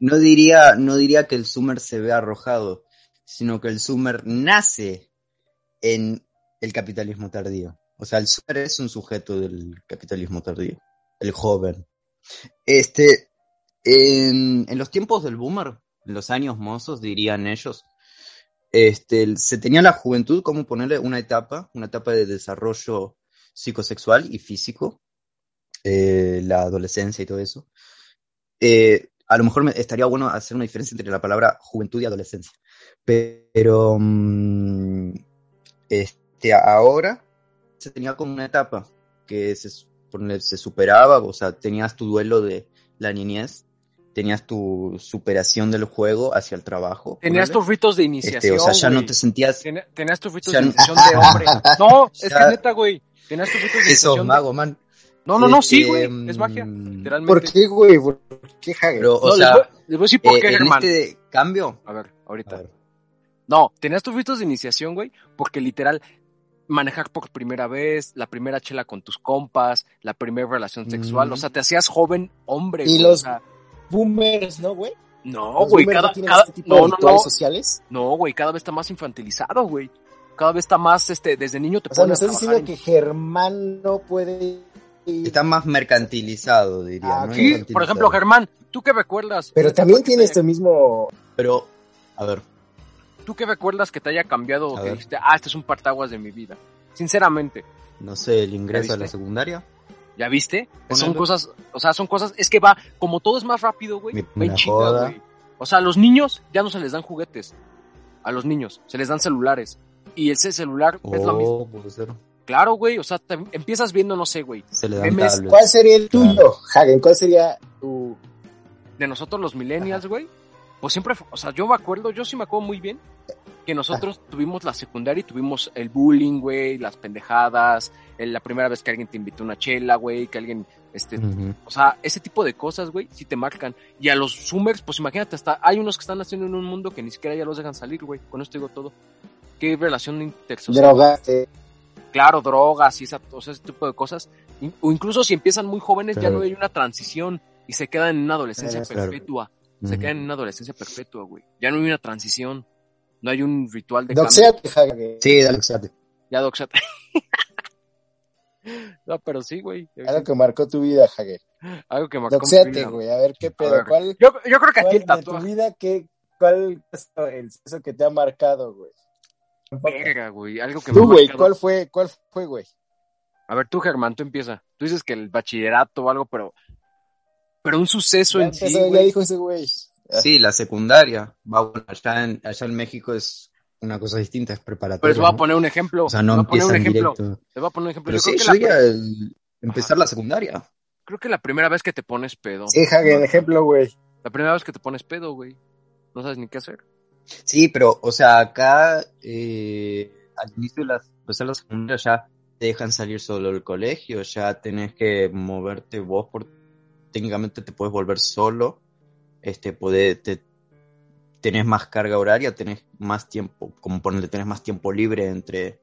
no diría, no diría que el zoomer se ve arrojado, sino que el zoomer nace en el capitalismo tardío. O sea, el zoomer es un sujeto del capitalismo tardío, el joven. Este, en, en los tiempos del boomer, en los años mozos, dirían ellos, este, se tenía la juventud como ponerle una etapa, una etapa de desarrollo psicosexual y físico, eh, la adolescencia y todo eso. Eh, a lo mejor me- estaría bueno hacer una diferencia entre la palabra juventud y adolescencia. Pero mm, este, ahora se tenía como una etapa que se, se superaba, o sea, tenías tu duelo de la niñez, tenías tu superación del juego hacia el trabajo. Tenías tus ritos de Este, iniciación. o sea, ya no te sentías Ten- Tenías tus ritos Ya de no- iniciación de *laughs* hombre. No, es que neta, güey. Tenías tus ritos de eso, iniciación. de- mago, man. No, no, no, Este, sí, güey. Es magia. mm, Literalmente. ¿Por qué, güey? ¿Por qué? Pero, o No, les, sea, voy, les voy a decir por eh, qué, Germán. este cambio, A ver, ahorita. A ver. No, tenías tus ritos de iniciación, güey, porque literal, manejar por primera vez, la primera chela con tus compas, la primera relación sexual, Mm. o sea, te hacías joven hombre, Y güey, los- o sea, Boomers, ¿no, güey? no, Los güey, cada, no tienen cada- este tipo no, de no, rituales no, sociales. no, güey, cada vez está más infantilizado, güey. Cada vez está más, este, desde niño te O sea, me estás diciendo en- que Germán no puede está más mercantilizado, diría. Ah, ¿no? Sí, por ejemplo, Germán, ¿tú qué recuerdas? Pero también tiene este mismo... Pero, a ver, ¿Tú qué recuerdas que te haya cambiado o A que dijiste, ah, este es un partaguas de mi vida? Sinceramente, no sé, el ingreso a la secundaria. ¿ya viste? Son cosas, o sea, son cosas, es que va, como todo es más rápido, güey, va joda. güey. O sea, a los niños ya no se les dan juguetes. A los niños, se les dan celulares. Y ese celular es lo mismo. Oh, puede ser. Claro, güey, o sea, te empiezas viendo, no sé, güey, Se le dan Memes. tablets. ¿Cuál sería el tuyo, Hagen? ¿Cuál sería tu... de nosotros los millennials, güey, pues siempre, o sea, yo me acuerdo, yo sí me acuerdo muy bien que nosotros tuvimos la secundaria y tuvimos el bullying, güey, las pendejadas, el- la primera vez que alguien te invitó una chela, güey, que alguien, este, o sea, ese tipo de cosas, güey, sí te marcan. Y a los Zoomers, pues imagínate, hasta hay unos que están haciendo en un mundo que ni siquiera ya los dejan salir, güey, con esto digo todo. ¿Qué relación intersocial? droga? Claro, drogas y esa, o sea, ese tipo de cosas. O incluso si empiezan muy jóvenes, ya no hay una transición y se quedan en una adolescencia Claro. perpetua. Se Ujú. quedan en una adolescencia perpetua, güey. Ya no hay una transición. No hay un ritual de Doxéate, Hagen. Sí, exacto. Ya, Doxat. *laughs* no, pero sí, güey. Algo que marcó tu vida, Hagen. Algo que marcó Doxéate, güey, a ver qué pedo. Ver, ¿Cuál, yo, yo creo que aquí el de tatuaje. tu vida, qué, ¿cuál es el suceso que te ha marcado, güey? Verga, güey. Algo que me Tú, güey. ¿cuál fue, cuál fue, güey? A ver, tú, Germán, tú empieza. Tú dices que el bachillerato o algo, pero. Pero un suceso Ya en sí. empezó, ya güey. dijo ese güey. Sí, la secundaria. Va, bueno, allá, en, allá en México es una cosa distinta, es preparatoria. Pero les voy a poner un ejemplo. O sea, no voy a poner un empiezan ejemplo. directo. Les voy a poner un ejemplo. Pero yo sí, creo, que yo la, el- empezar la secundaria. creo que la primera vez que te pones pedo. Sí, Hagen, ejemplo, güey. La primera vez que te pones pedo, güey. No sabes ni qué hacer. Sí, pero, o sea, acá eh, al inicio de la, empezar la secundaria ya te dejan salir solo del colegio, ya tenés que moverte vos, por, técnicamente te puedes volver solo, este, poder, te, tenés más carga horaria, tenés más tiempo, como ponerle, tenés más tiempo libre entre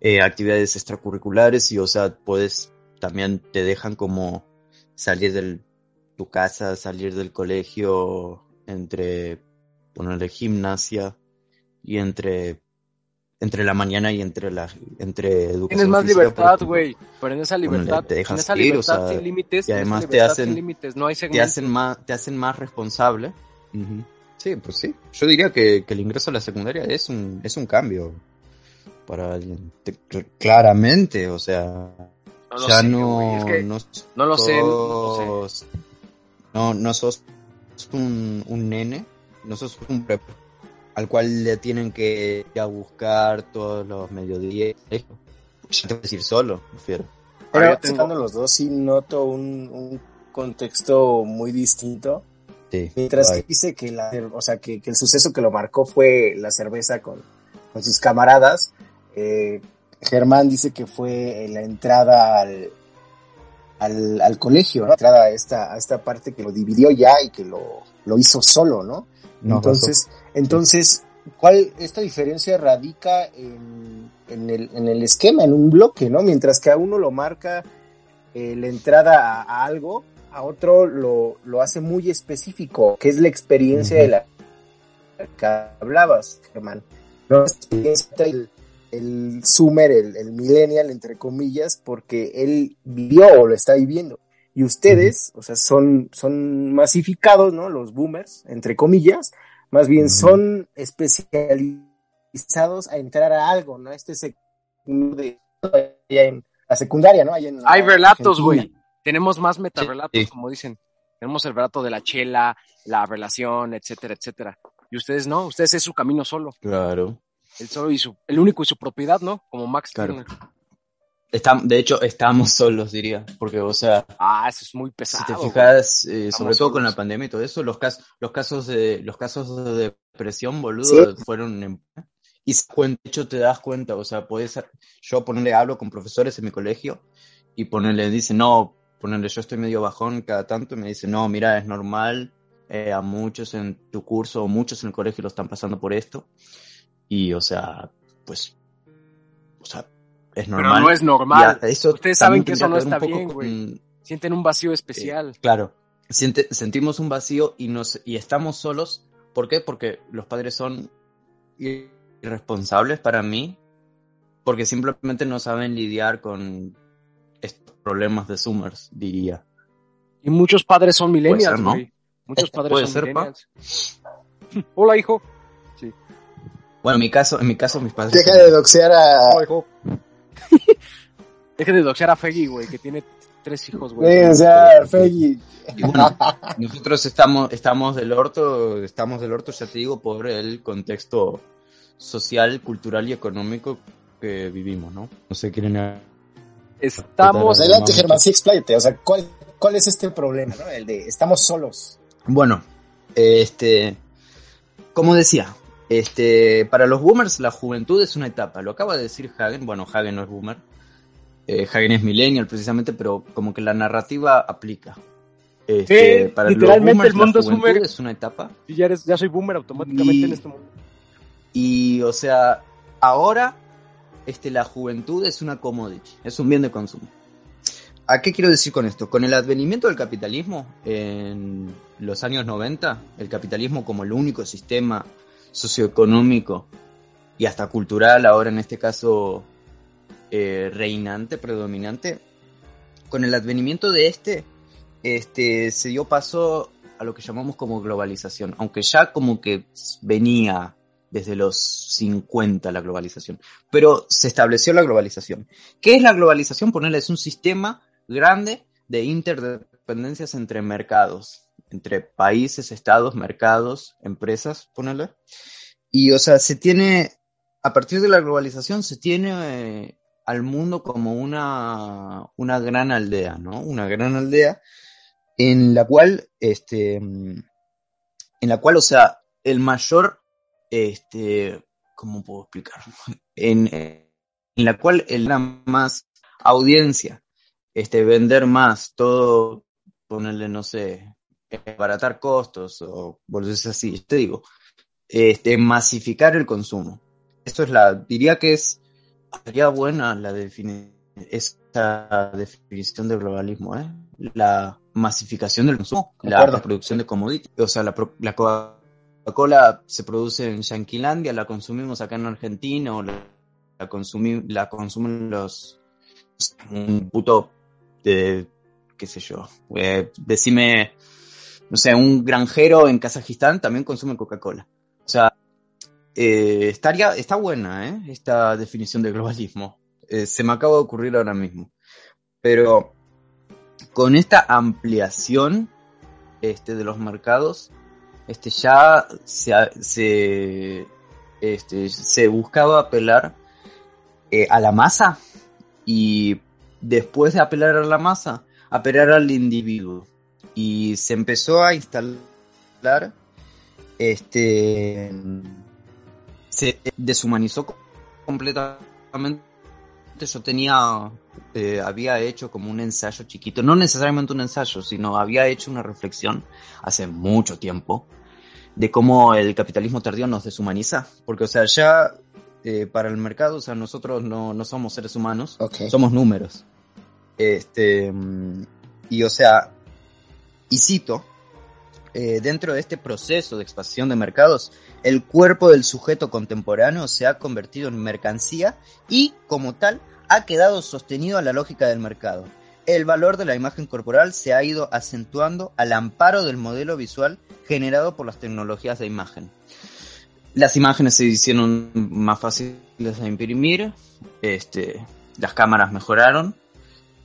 eh, actividades extracurriculares y, o sea, puedes, también te dejan como salir de tu casa, salir del colegio, entre ponerle gimnasia y entre entre la mañana y entre la entre educación Tienes más física, libertad, güey. Pero en esa Ponle, libertad, te dejas en esa ir, o libertad sea, sin límites, y además te libertad hacen- límites, no hay te hacen más te hacen más responsable Ujú. sí pues sí yo diría que, que el ingreso a la secundaria es un es un cambio para alguien Te- claramente o sea No lo ya sé, no, es que no no lo sé, no lo sé. sos- no no sos un, un nene no sos un prep al cual le tienen que ir a buscar todos los mediodías ya te puedes ir solo prefiero Pero Ahora yo tengo- los dos, sí noto un, un contexto muy distinto. sí Mientras que dice que, la, o sea, que, que el suceso que lo marcó fue la cerveza con, con sus camaradas, eh, Germán dice que fue la entrada al, al, al colegio, ¿no? La entrada a esta, a esta parte que lo dividió ya y que lo, lo hizo solo, ¿no? Entonces, entonces, ¿cuál esta diferencia radica en, en, el, en el esquema, en un bloque, ¿no? Mientras que a uno lo marca eh, la entrada a, a algo, a otro lo, lo hace muy específico, que es la experiencia de la que hablabas, Germán. ¿no? Del el Sumer, el, el millennial, entre comillas, porque él vivió o lo está viviendo. Y ustedes, o sea, son, son masificados, ¿no? Los boomers, entre comillas, más bien son especializados a entrar a algo, ¿no? Este es de allá en la secundaria, ¿no? Allá en Hay relatos, güey. Tenemos más metarrelatos, Sí, sí. como dicen. Tenemos el relato de la chela, la relación, etcétera, etcétera. Y ustedes no, ustedes es su camino solo. claro El solo y su, el único y su propiedad, ¿no? Como Max Claro. Turner. Estam- de hecho, estamos *laughs* solos, diría, porque, o sea, Ah, eso es muy pesado. si te fijas, eh, sobre todo con solos. la pandemia y todo eso, los casos, los casos de, los casos de depresión, boludo, Sí. fueron en- y de hecho te das cuenta, o sea, puedes, yo ponerle hablo con profesores en mi colegio y ponerle, dice, no, ponerle, yo estoy medio bajón cada tanto, y me dice, no, mira, es normal, eh, a muchos en tu curso o muchos en el colegio lo están pasando por esto, y, o sea, pues, o sea, es Pero normal. no es normal. eso Ustedes saben que eso no está bien, güey. con- Sienten un vacío especial. eh, claro. Siente- sentimos un vacío y nos y estamos solos. ¿Por qué? Porque los padres son irresponsables para mí. Porque simplemente no saben lidiar con estos problemas de Summers, diría. Y muchos padres son millennials, ser, ¿no? Muchos *laughs* padres Puede son ser, pa. millennials. *laughs* Hola, hijo. Bueno, en mi caso, en mi caso mis padres. Deja de doxear a... Hola, hijo. Deje de doxear a Feggy, güey, que tiene tres hijos, güey. O sea, Feggy. Y bueno, nosotros estamos, estamos del orto, estamos del orto, ya te digo, por el contexto social, cultural y económico que vivimos, ¿no? No sé, quieren Estamos. Adelante, Germán, sí, expláyate. O sea, ¿cuál, ¿cuál es este problema, no? El de estamos solos. Bueno, este, como decía, este, para los boomers la juventud es una etapa. Lo acaba de decir Hagen. Bueno, Hagen no es boomer. Eh, Hagen es millennial precisamente, pero como que la narrativa aplica. Este, Sí, para literalmente boomers el mundo es boomer. es una etapa. Y ya, eres, ya soy boomer automáticamente Y- en este mundo. Y, o sea, ahora este, la juventud es una commodity, es un bien de consumo. ¿A qué quiero decir con esto? Con el advenimiento del capitalismo en los años 90, el capitalismo como el único sistema socioeconómico y hasta cultural, ahora en este caso eh, reinante, predominante, con el advenimiento de este, este, se dio paso a lo que llamamos como globalización, aunque ya como que venía desde los 50 la globalización, pero se estableció la globalización. ¿Qué es la globalización? Ponerle es un sistema grande de interdependencias entre mercados, entre países, estados, mercados, empresas, ponerle. Y, o sea, se tiene, a partir de la globalización, se tiene eh, al mundo como una, una gran aldea, ¿no? Una gran aldea en la cual, este, en la cual, o sea, el mayor, este, ¿cómo puedo explicar? En, en la cual el más audiencia, este, vender más, todo, ponerle, no sé, abaratar costos o volverse así, te digo, este, masificar el consumo. Esto es la, diría que es, sería buena la definición, esta definición de globalismo, ¿eh? La masificación del consumo, la, producción de commodities, o sea, la, la Coca-Cola se produce en Yanquilandia, la consumimos acá en Argentina o la, la, la consumen los, un puto, de, qué sé yo, eh, decime, no sé, un granjero en Kazajistán también consume Coca-Cola. Eh, estaría, está buena ¿eh? esta definición de globalismo. Eh, se me acaba de ocurrir ahora mismo. Pero con esta ampliación este, de los mercados, este, ya se, se, este, se buscaba apelar a la masa y después de apelar a la masa, apelar al individuo y se empezó a instalar, este, se deshumanizó completamente. Yo tenía, eh, había hecho como un ensayo chiquito, no necesariamente un ensayo, sino había hecho una reflexión hace mucho tiempo de cómo el capitalismo tardío nos deshumaniza, porque o sea, ya eh, para el mercado, o sea, nosotros no, no somos seres humanos, somos números. Este, y o sea, y cito, eh, dentro de este proceso de expansión de mercados, el cuerpo del sujeto contemporáneo se ha convertido en mercancía y, como tal, ha quedado sostenido a la lógica del mercado. El valor de la imagen corporal se ha ido acentuando al amparo del modelo visual generado por las tecnologías de imagen. Las imágenes se hicieron más fáciles de imprimir, este, las cámaras mejoraron,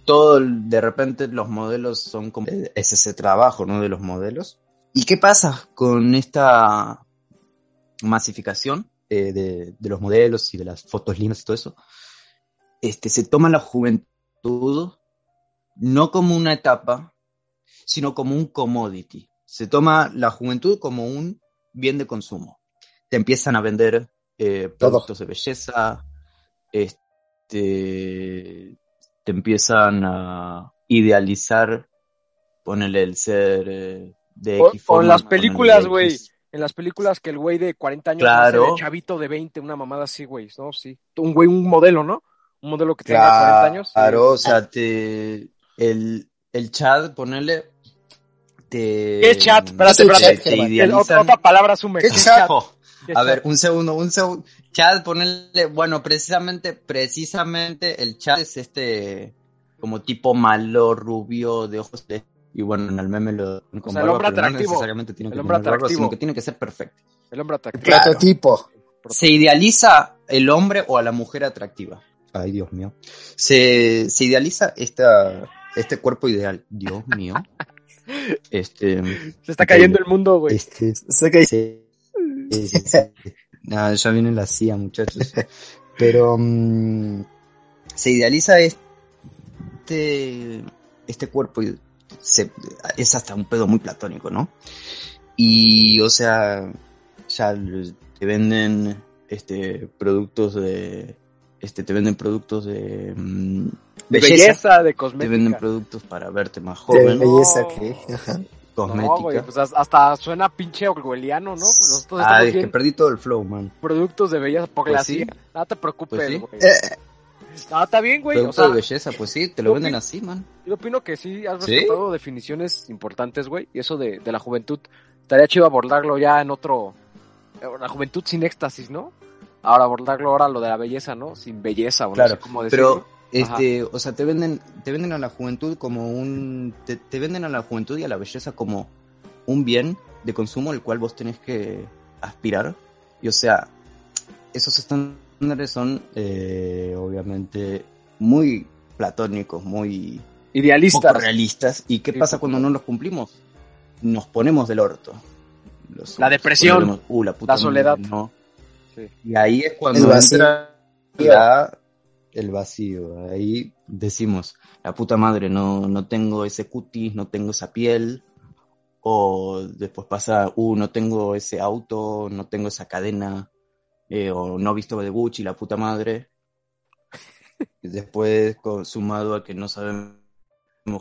todo de repente los modelos son como es ese trabajo no de los modelos y qué pasa con esta masificación eh, de, de, los modelos y de las fotos lindas y todo eso este se toma la juventud no como una etapa sino como un commodity. Se toma la juventud como un bien de consumo. Te empiezan a vender eh, productos de belleza este te empiezan a idealizar, ponerle el ser eh, de X o, en las películas, güey. En las películas que el güey de 40 años claro. el chavito de 20, una mamada así, güey, ¿no? Sí. Un güey, un modelo, ¿no? Un modelo que tenga 40 años. Claro, o sea, te, el, el chat, ponerle, te... ¿Qué chat? Espérate, espérate. Te, te. Otra palabra sume. ¿Qué chat? A ver, un segundo, un segundo. Chat, ponerle, bueno, precisamente, precisamente el chat es este, como tipo malo, rubio, de ojos de... Y bueno, en el meme lo... O sea, el hombre atractivo. No necesariamente tiene el que hombre atractivo. sino que tiene que ser perfecto. El hombre atractivo. Claro. Prototipo. Se idealiza el hombre o a la mujer atractiva. Ay, Dios mío. Se, se idealiza esta, este cuerpo ideal. Dios mío. *laughs* Este. Se está cayendo el mundo, güey. Este, se cae. Sí, sí, sí. Nada, ya viene la CIA, muchachos. *laughs* Pero um, se idealiza este, este cuerpo y se, es hasta un pedo muy platónico, ¿no? Y, o sea, ya te venden este productos de este te venden productos de, um, belleza, belleza, de cosmética. Te venden productos para verte más joven. De belleza, ¿qué? Ajá cosmética. No, pues hasta suena pinche orwelliano, ¿no? Pues nosotros ah, es que perdí todo el flow, man. Productos de belleza, porque pues la sí. No te preocupes, Pues sí. Eh, No, está bien, güey. O Productos sea, de belleza, pues sí, te lo venden opino- así, man. yo opino que sí has ¿Sí? respetado definiciones importantes, güey. Y eso de, de la juventud, estaría chido abordarlo ya en otro... La juventud sin éxtasis, ¿no? Ahora abordarlo ahora lo de la belleza, ¿no? Sin belleza, o no Claro, sé cómo decirlo. Pero Este, o sea, te venden, te venden a la juventud como un, te, te, venden a la juventud y a la belleza como un bien de consumo al cual vos tenés que aspirar. Y o sea, esos estándares son, eh, obviamente, muy platónicos, muy idealistas, realistas. ¿Y qué pasa cuando no los cumplimos? Nos ponemos del orto. la depresión, uh, la, puta la, soledad. no. Sí. Y ahí es cuando entra la, el vacío. Ahí decimos, la puta madre, no, no tengo ese cutis, no tengo esa piel. O después pasa, uh, no tengo ese auto, no tengo esa cadena, eh, o no visto de Gucci, la puta madre. Después, sumado a que no sabemos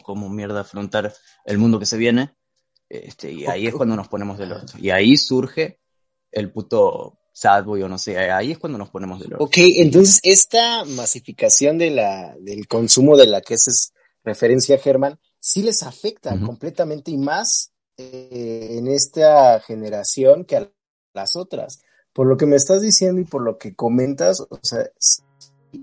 cómo mierda afrontar el mundo que se viene, este, y ahí es cuando nos ponemos del otro. Y ahí surge el puto sad boy o no sé, ahí es cuando nos ponemos del otro. Ok, entonces esta masificación de la, del consumo de la que es referencia Germán, sí les afecta uh -huh. completamente y más eh, en esta generación que a las otras. Por lo que me estás diciendo y por lo que comentas, o sea,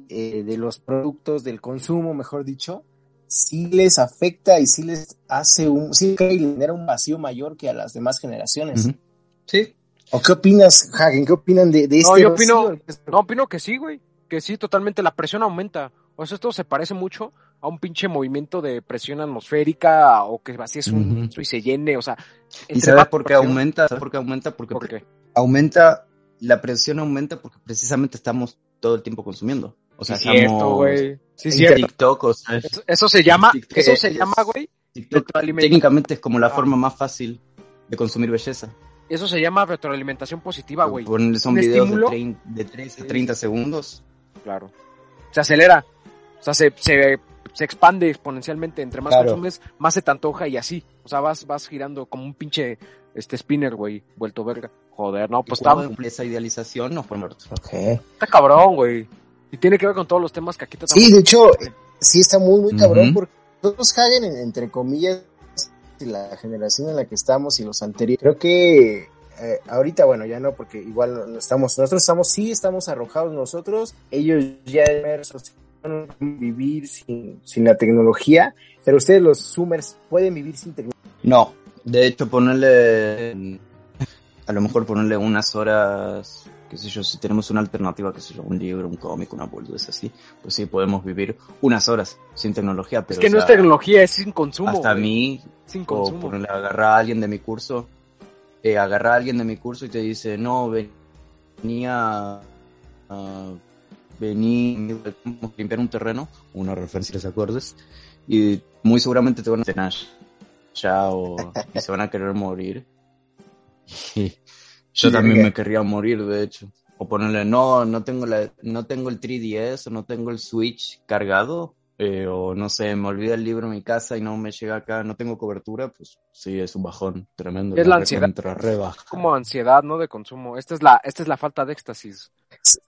eh, de los productos del consumo, mejor dicho, sí les afecta y sí les hace un, sí genera un vacío mayor que a las demás generaciones. Uh -huh. Sí. ¿O qué opinas, Hagen? ¿Qué opinan de, de este No, yo opino, no, opino que sí, güey. Que sí, totalmente. La presión aumenta. O sea, esto se parece mucho a un pinche movimiento de presión atmosférica o que vacíes un uh -huh. y se llene, o sea. ¿Y sabes por qué aumenta? ¿Sabes por qué aumenta? Porque ¿Por qué? aumenta, la presión aumenta porque precisamente estamos todo el tiempo consumiendo. O sea, sí, cierto, güey. Sí, cierto. TikTok, o sea, eso, eso, se llama, TikTok, eso se llama, güey. Técnicamente es como la ah. forma más fácil de consumir belleza. Eso se llama retroalimentación positiva, güey. Son videos de, 30, de 13 a 30 segundos. Claro. Se acelera. O sea, se, se, se expande exponencialmente. Entre más claro. consumes, más se te antoja y así. O sea, vas, vas girando como un pinche este spinner, güey, vuelto verga. Joder, no, pues está. esa idealización no fue muerto. Okay. Está cabrón, güey. Y tiene que ver con todos los temas que aquí te Sí, de hecho, sí está muy, muy cabrón, uh -huh. porque todos Hagen, entre comillas, la generación en la que estamos y los anteriores, creo que eh, ahorita, bueno, ya no, porque igual no estamos, nosotros estamos, sí estamos arrojados nosotros, ellos ya inmersos vivir sin, sin la tecnología, pero ustedes los Zoomers pueden vivir sin tecnología. No, de hecho ponerle, a lo mejor ponerle unas horas qué sé yo, si tenemos una alternativa, qué sé yo, un libro, un cómic, una boludez así, pues sí, podemos vivir unas horas sin tecnología. Pero, es que no o sea, es tecnología, es sin consumo. Hasta a mí, sin consumo. o ponerle, agarrar a alguien de mi curso, eh, agarrar a alguien de mi curso y te dice, no, venía, uh, vení a limpiar un terreno, una referencia a los acordes, y muy seguramente te van a cenar ya o y se van a querer morir. Y, yo sí, también me querría morir, de hecho. O ponerle, no, no tengo la, no tengo el 3DS, o no tengo el Switch cargado, eh, o no sé, me olvida el libro en mi casa y no me llega acá, no tengo cobertura, pues sí, es un bajón tremendo. Es la, la ansiedad. Como ansiedad, ¿no? De consumo. Esta es la, esta es la falta de éxtasis.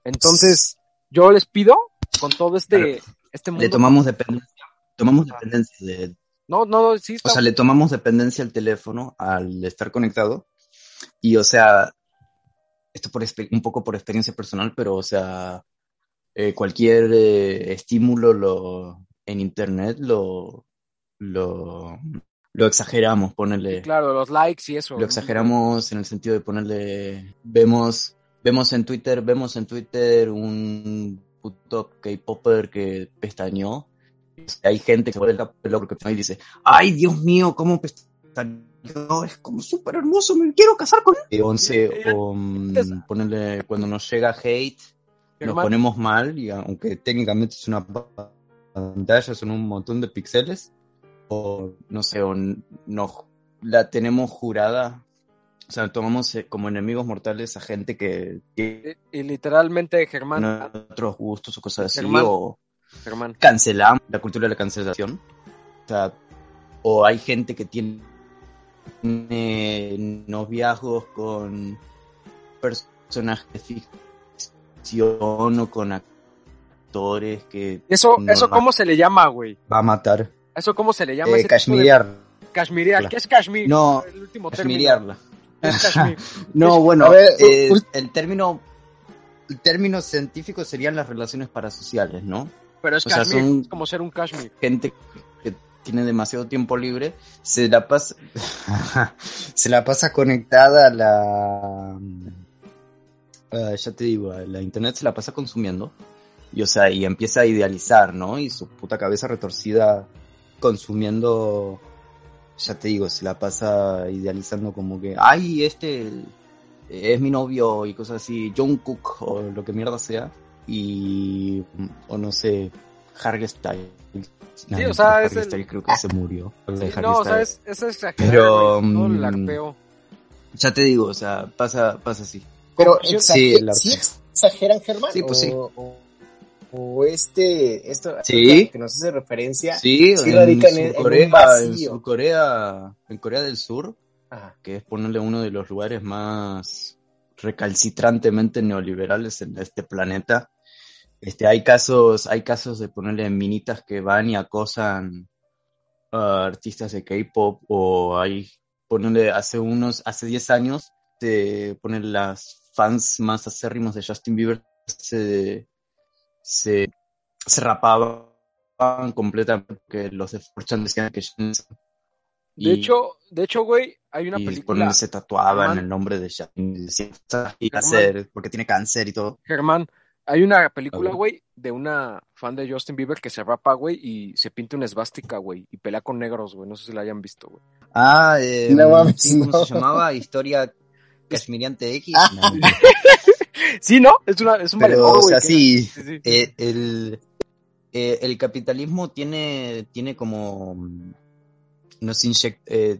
Entonces, yo les pido, con todo este, claro. este mundo. Le tomamos dependencia, tomamos dependencia de. No, no, sí. Está... O sea, le tomamos dependencia al teléfono al estar conectado y, o sea, esto por un poco por experiencia personal, pero, o sea, eh, cualquier eh, estímulo lo, en Internet lo, lo, lo exageramos, ponerle... Sí, claro, los likes y eso. Lo exageramos en el sentido de ponerle... Vemos, vemos en Twitter, vemos en Twitter un puto K-Popper que pestañeó. Hay gente que vuelve el loco que y dice, ay, Dios mío, ¿cómo pestañó? es como súper hermoso, me quiero casar con él. 11, o um, ponerle, cuando nos llega hate, nos ponemos mal, y aunque técnicamente es una pantalla, son un montón de píxeles, o no sé, o nos la tenemos jurada. O sea, tomamos eh, como enemigos mortales a gente que... que y, y, literalmente, Germán... Otros gustos o cosas así, Germán, o Germán. cancelamos la cultura de la cancelación. O sea, o hay gente que tiene noviazgos con personajes de ficción o con actores que... ¿Eso, eso cómo se le llama, güey? Va a matar. ¿Eso cómo se le llama? Eh. De... ¿Qué es Kashmir? No, el último. *laughs* no, bueno, ver, eh, el término el término científico serían las relaciones parasociales, ¿no? Pero es, es como ser un Kashmir. Gente que tiene demasiado tiempo libre, se la pasa, *laughs* se la pasa conectada a la, uh, ya te digo, la internet se la pasa consumiendo. Y o sea, y empieza a idealizar, ¿no? Y su puta cabeza retorcida consumiendo, ya te digo, se la pasa idealizando como que, ay, este es mi novio y cosas así, John Cook o lo que mierda sea. Y, o no sé, Harry Styles. sí, o sea, es el... creo que se murió. no, o sea, es, es Pero, mm, ya te digo, o sea, pasa, pasa así. Pero sí, exageran, Germán? Sí, pues sí. O, este, esto ¿Sí? que nos hace referencia, sí, sí radica en, en, Corea, en, Corea, en Corea del Sur, que es ponerle uno de los lugares más recalcitrantemente neoliberales en este planeta. Este, hay casos, hay casos de ponerle minitas que van y acosan a artistas de K-pop o hay ponerle hace unos, hace 10 años, de poner las fans más acérrimos de Justin Bieber se, se, se rapaban completamente porque los de decían que de hecho, de hecho, güey, hay una y película. se tatuaban el nombre de Justin y cáncer, porque tiene cáncer y todo. Germán, hay una película, güey, de una fan de Justin Bieber que se rapa, güey, y se pinta una esvástica, güey, y pelea con negros, güey. No sé si la hayan visto, güey. Ah, eh, ¿cómo se llamaba? Historia *laughs* Cashmiriante X. Ah. *laughs* sí, ¿no? Es, una, es un Pero, o sea, sí, eh, el, eh, el capitalismo tiene, tiene como nos inyecta, eh,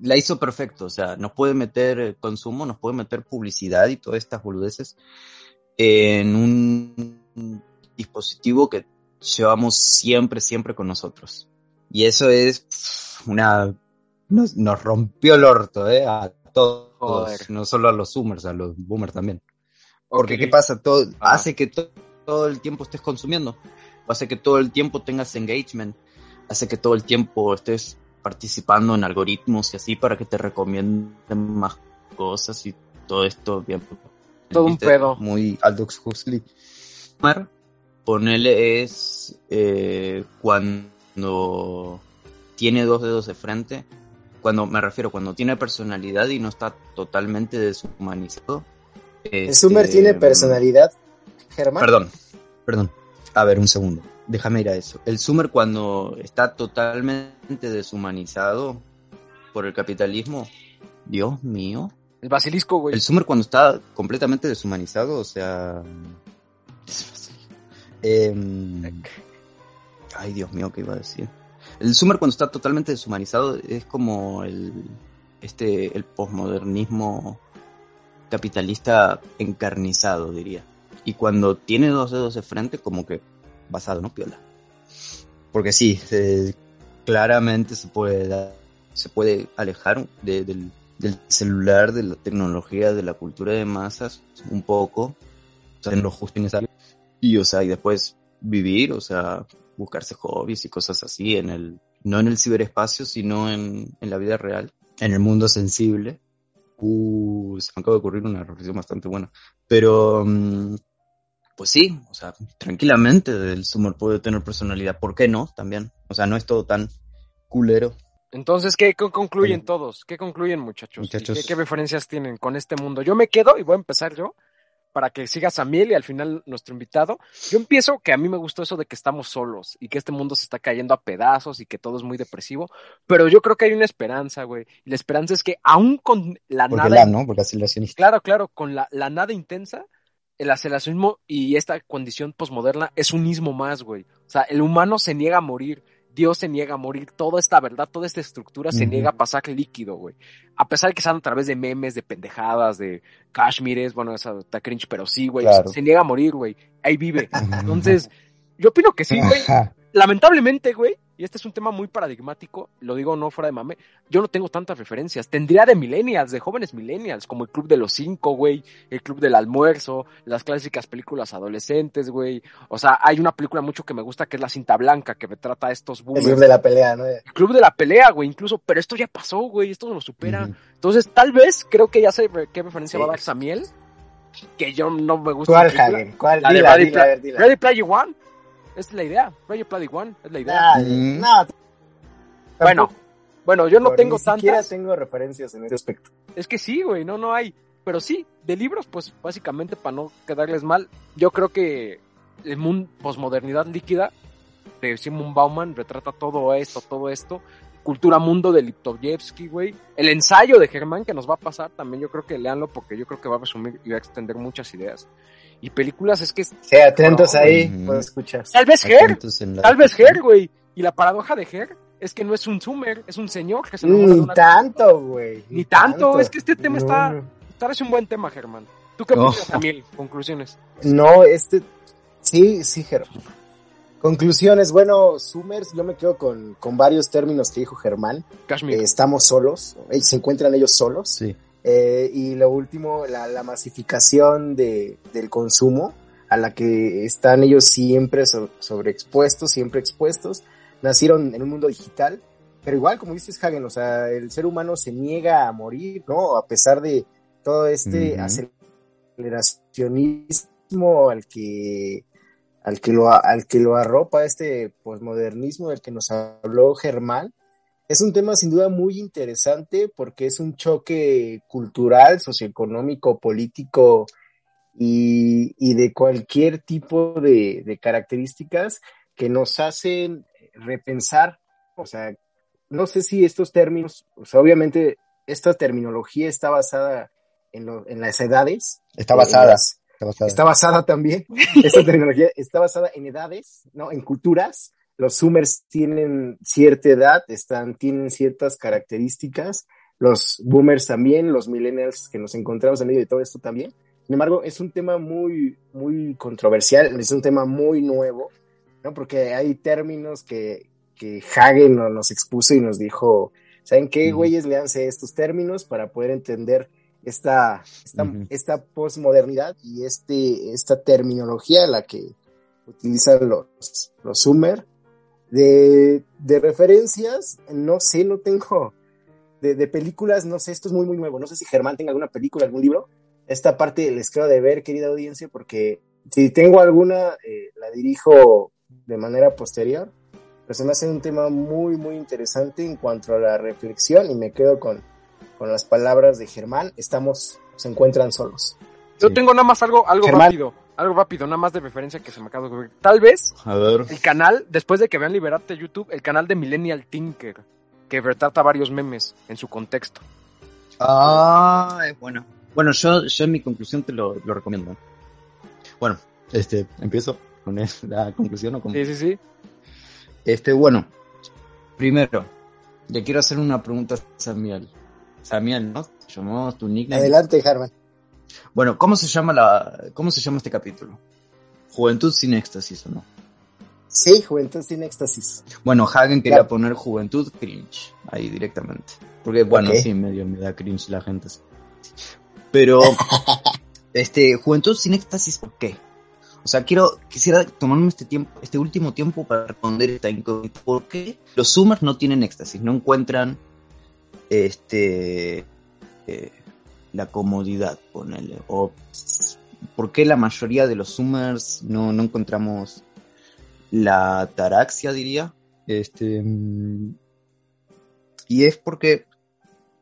la hizo perfecto, o sea, nos puede meter consumo, nos puede meter publicidad y todas estas boludeces en un dispositivo que llevamos siempre, siempre con nosotros. Y eso es una... Nos, rompió el orto, ¿eh? A todos, no solo a los zoomers, a los boomers también. Porque ¿qué pasa? Todo, ah. Hace que todo el tiempo estés consumiendo, hace que todo el tiempo tengas engagement, hace que todo el tiempo estés participando en algoritmos y así para que te recomienden más cosas y todo esto bien. Todo un pedo. Muy Aldous Huxley. Ponele es eh, cuando tiene dos dedos de frente. Cuando me refiero, cuando tiene personalidad y no está totalmente deshumanizado. ¿El Sumer tiene este, personalidad, Germán? Perdón, perdón. A ver, un segundo déjame ir a eso. El Sumer cuando está totalmente deshumanizado por el capitalismo, Dios mío. El basilisco, güey. El Sumer cuando está completamente deshumanizado, o sea... Em, ay, Dios mío, ¿qué iba a decir? El Sumer cuando está totalmente deshumanizado es como el, este, el posmodernismo capitalista encarnizado, diría. Y cuando tiene dos dedos de frente, como que basado, ¿no? Piola. Porque sí, claramente se puede, se puede alejar del, celular, de la tecnología, de la cultura de masas un poco, o sea, en lo justo y. Y, o sea, y después vivir, o sea, buscarse hobbies y cosas así en el, no en el ciberespacio, sino en, en la vida real, en el mundo sensible. Uh, se me acaba de ocurrir una reflexión bastante buena. Pero, mm, pues sí, o sea, tranquilamente el Summer puede tener personalidad. ¿Por qué no? También. O sea, no es todo tan culero. Entonces, ¿qué concluyen todos? ¿Qué concluyen, muchachos? ¿Qué, ¿Qué, referencias tienen con este mundo? Yo me quedo y voy a empezar yo para que siga Samuel y al final nuestro invitado. Yo empiezo que a mí me gustó eso de que estamos solos y que este mundo se está cayendo a pedazos y que todo es muy depresivo, pero yo creo que hay una esperanza, güey. Y la esperanza es que aún con la Porque nada... ¿no? Porque así lo Claro, claro, con la, la nada intensa, el aceleracionismo y esta condición posmoderna es un ismo más, güey. O sea, el humano se niega a morir, Dios se niega a morir, toda esta verdad, toda esta estructura se niega a pasar líquido, güey. A pesar de que sean a través de memes, de pendejadas, de cashmires, bueno, esa está cringe, pero sí, güey, se niega a morir, güey. Ahí vive. *laughs* Entonces, yo opino que sí, güey. Lamentablemente, güey, y este es un tema muy paradigmático, lo digo no fuera de mame, yo no tengo tantas referencias. Tendría de millennials, de jóvenes millennials, como el Club de los Cinco, güey, el Club del Almuerzo, las clásicas películas adolescentes, güey. O sea, hay una película mucho que me gusta que es La Cinta Blanca, que me trata a estos boomers. El Club de la Pelea, ¿no? El Club de la Pelea, güey, incluso, pero esto ya pasó, güey, esto lo supera. Entonces, tal vez, creo que ya sé qué referencia va a dar Samiel, que yo no me gusta. ¿Cuál, Javier? ¿Cuál? La de Ready, Player One es la idea. Ready Player One es la idea. Nah, bueno, bueno, yo no tengo ni siquiera tantas. tengo referencias en ese aspecto. Es que sí, güey, no, no hay. Pero sí, de libros, pues básicamente para no quedarles mal, yo creo que el mundo posmodernidad líquida de Simon Bauman retrata todo esto, todo esto. Cultura Mundo de Liptovsky, güey. El ensayo de Germán que nos va a pasar también, yo creo que leanlo porque yo creo que va a resumir y va a extender muchas ideas. Y películas es que... Sí, atentos No, ahí, ujú. pues escuchas. Tal vez Her, tal vez. Her, güey. Y la paradoja de Her es que no es un Sumer, es un señor que se Ni una... tanto, güey. Ni tanto, es que este tema No, está... Tal vez un buen tema, Germán. ¿Tú qué No. opinas, Daniel? Conclusiones. No, este. Sí, sí, Germán. Conclusiones, bueno, Summers, yo me quedo con, con varios términos que dijo Germán. Eh, estamos solos, eh, se encuentran ellos solos. Sí. Eh, y lo último, la, la masificación de, del consumo, a la que están ellos siempre so- sobreexpuestos, siempre expuestos. Nacieron en un mundo digital, pero igual, como dices Hagen, o sea, el ser humano se niega a morir, ¿no? A pesar de todo este aceleracionismo al que al que lo al que lo arropa este posmodernismo del que nos habló Germán es un tema sin duda muy interesante porque es un choque cultural, socioeconómico, político y, y de cualquier tipo de, de características que nos hacen repensar, o sea, no sé si estos términos, o sea, obviamente esta terminología está basada en, lo- en las edades. Está basada. las- Está basada. Está basada también, *laughs* esta tecnología está basada en edades, ¿no? En culturas. Los Zoomers tienen cierta edad, están, tienen ciertas características. Los Boomers también, los Millennials que nos encontramos en medio de todo esto también. Sin embargo, es un tema muy, muy controversial, es un tema muy nuevo, ¿no? Porque hay términos que, que Hagen no- nos expuso y nos dijo, ¿saben qué, güeyes? Leanse estos términos para poder entender esta, esta, posmodernidad y este, esta terminología la que utilizan los, los Sumer. De, de referencias, no sé, no tengo. De, de películas, no sé, esto es muy, muy nuevo. No sé si Germán tenga alguna película, algún libro. Esta parte les quedo de ver, querida audiencia, porque si tengo alguna, eh, la dirijo de manera posterior. Pero se me hace un tema muy, muy interesante en cuanto a la reflexión y me quedo con, con las palabras de Germán. Estamos, se encuentran solos. Yo Sí. tengo nada más algo, algo Germán. rápido. Algo rápido, nada más de referencia que se me acaba de ocurrir. Tal vez A ver. el canal, después de que vean Liberarte YouTube, el canal de Millennial Tinker, que retrata varios memes en su contexto. Ah, es bueno. Bueno, yo, yo en mi conclusión te lo, lo recomiendo. Bueno, este, empiezo con la conclusión o con... Sí, sí, sí. Este, bueno, primero, le quiero hacer una pregunta a Samuel. Samuel, ¿no? Llamamos tu nickname. Adelante, Germán. Bueno, ¿cómo se llama la, cómo se llama este capítulo? Juventud sin éxtasis, ¿o no? Sí, Juventud sin éxtasis. Bueno, Hagen quería Claro. poner Juventud cringe, ahí directamente. Porque, bueno, sí, medio me da cringe la gente. Pero, *laughs* este, Juventud sin éxtasis, ¿por qué? O sea, quiero, quisiera tomarme este tiempo, este último tiempo para responder esta incógnita. ¿Por qué los Zoomers no tienen éxtasis? No encuentran, este, eh, la comodidad, ponele. O, ¿por qué la mayoría de los Zoomers no, no encontramos la ataraxia, diría? Este, y es porque,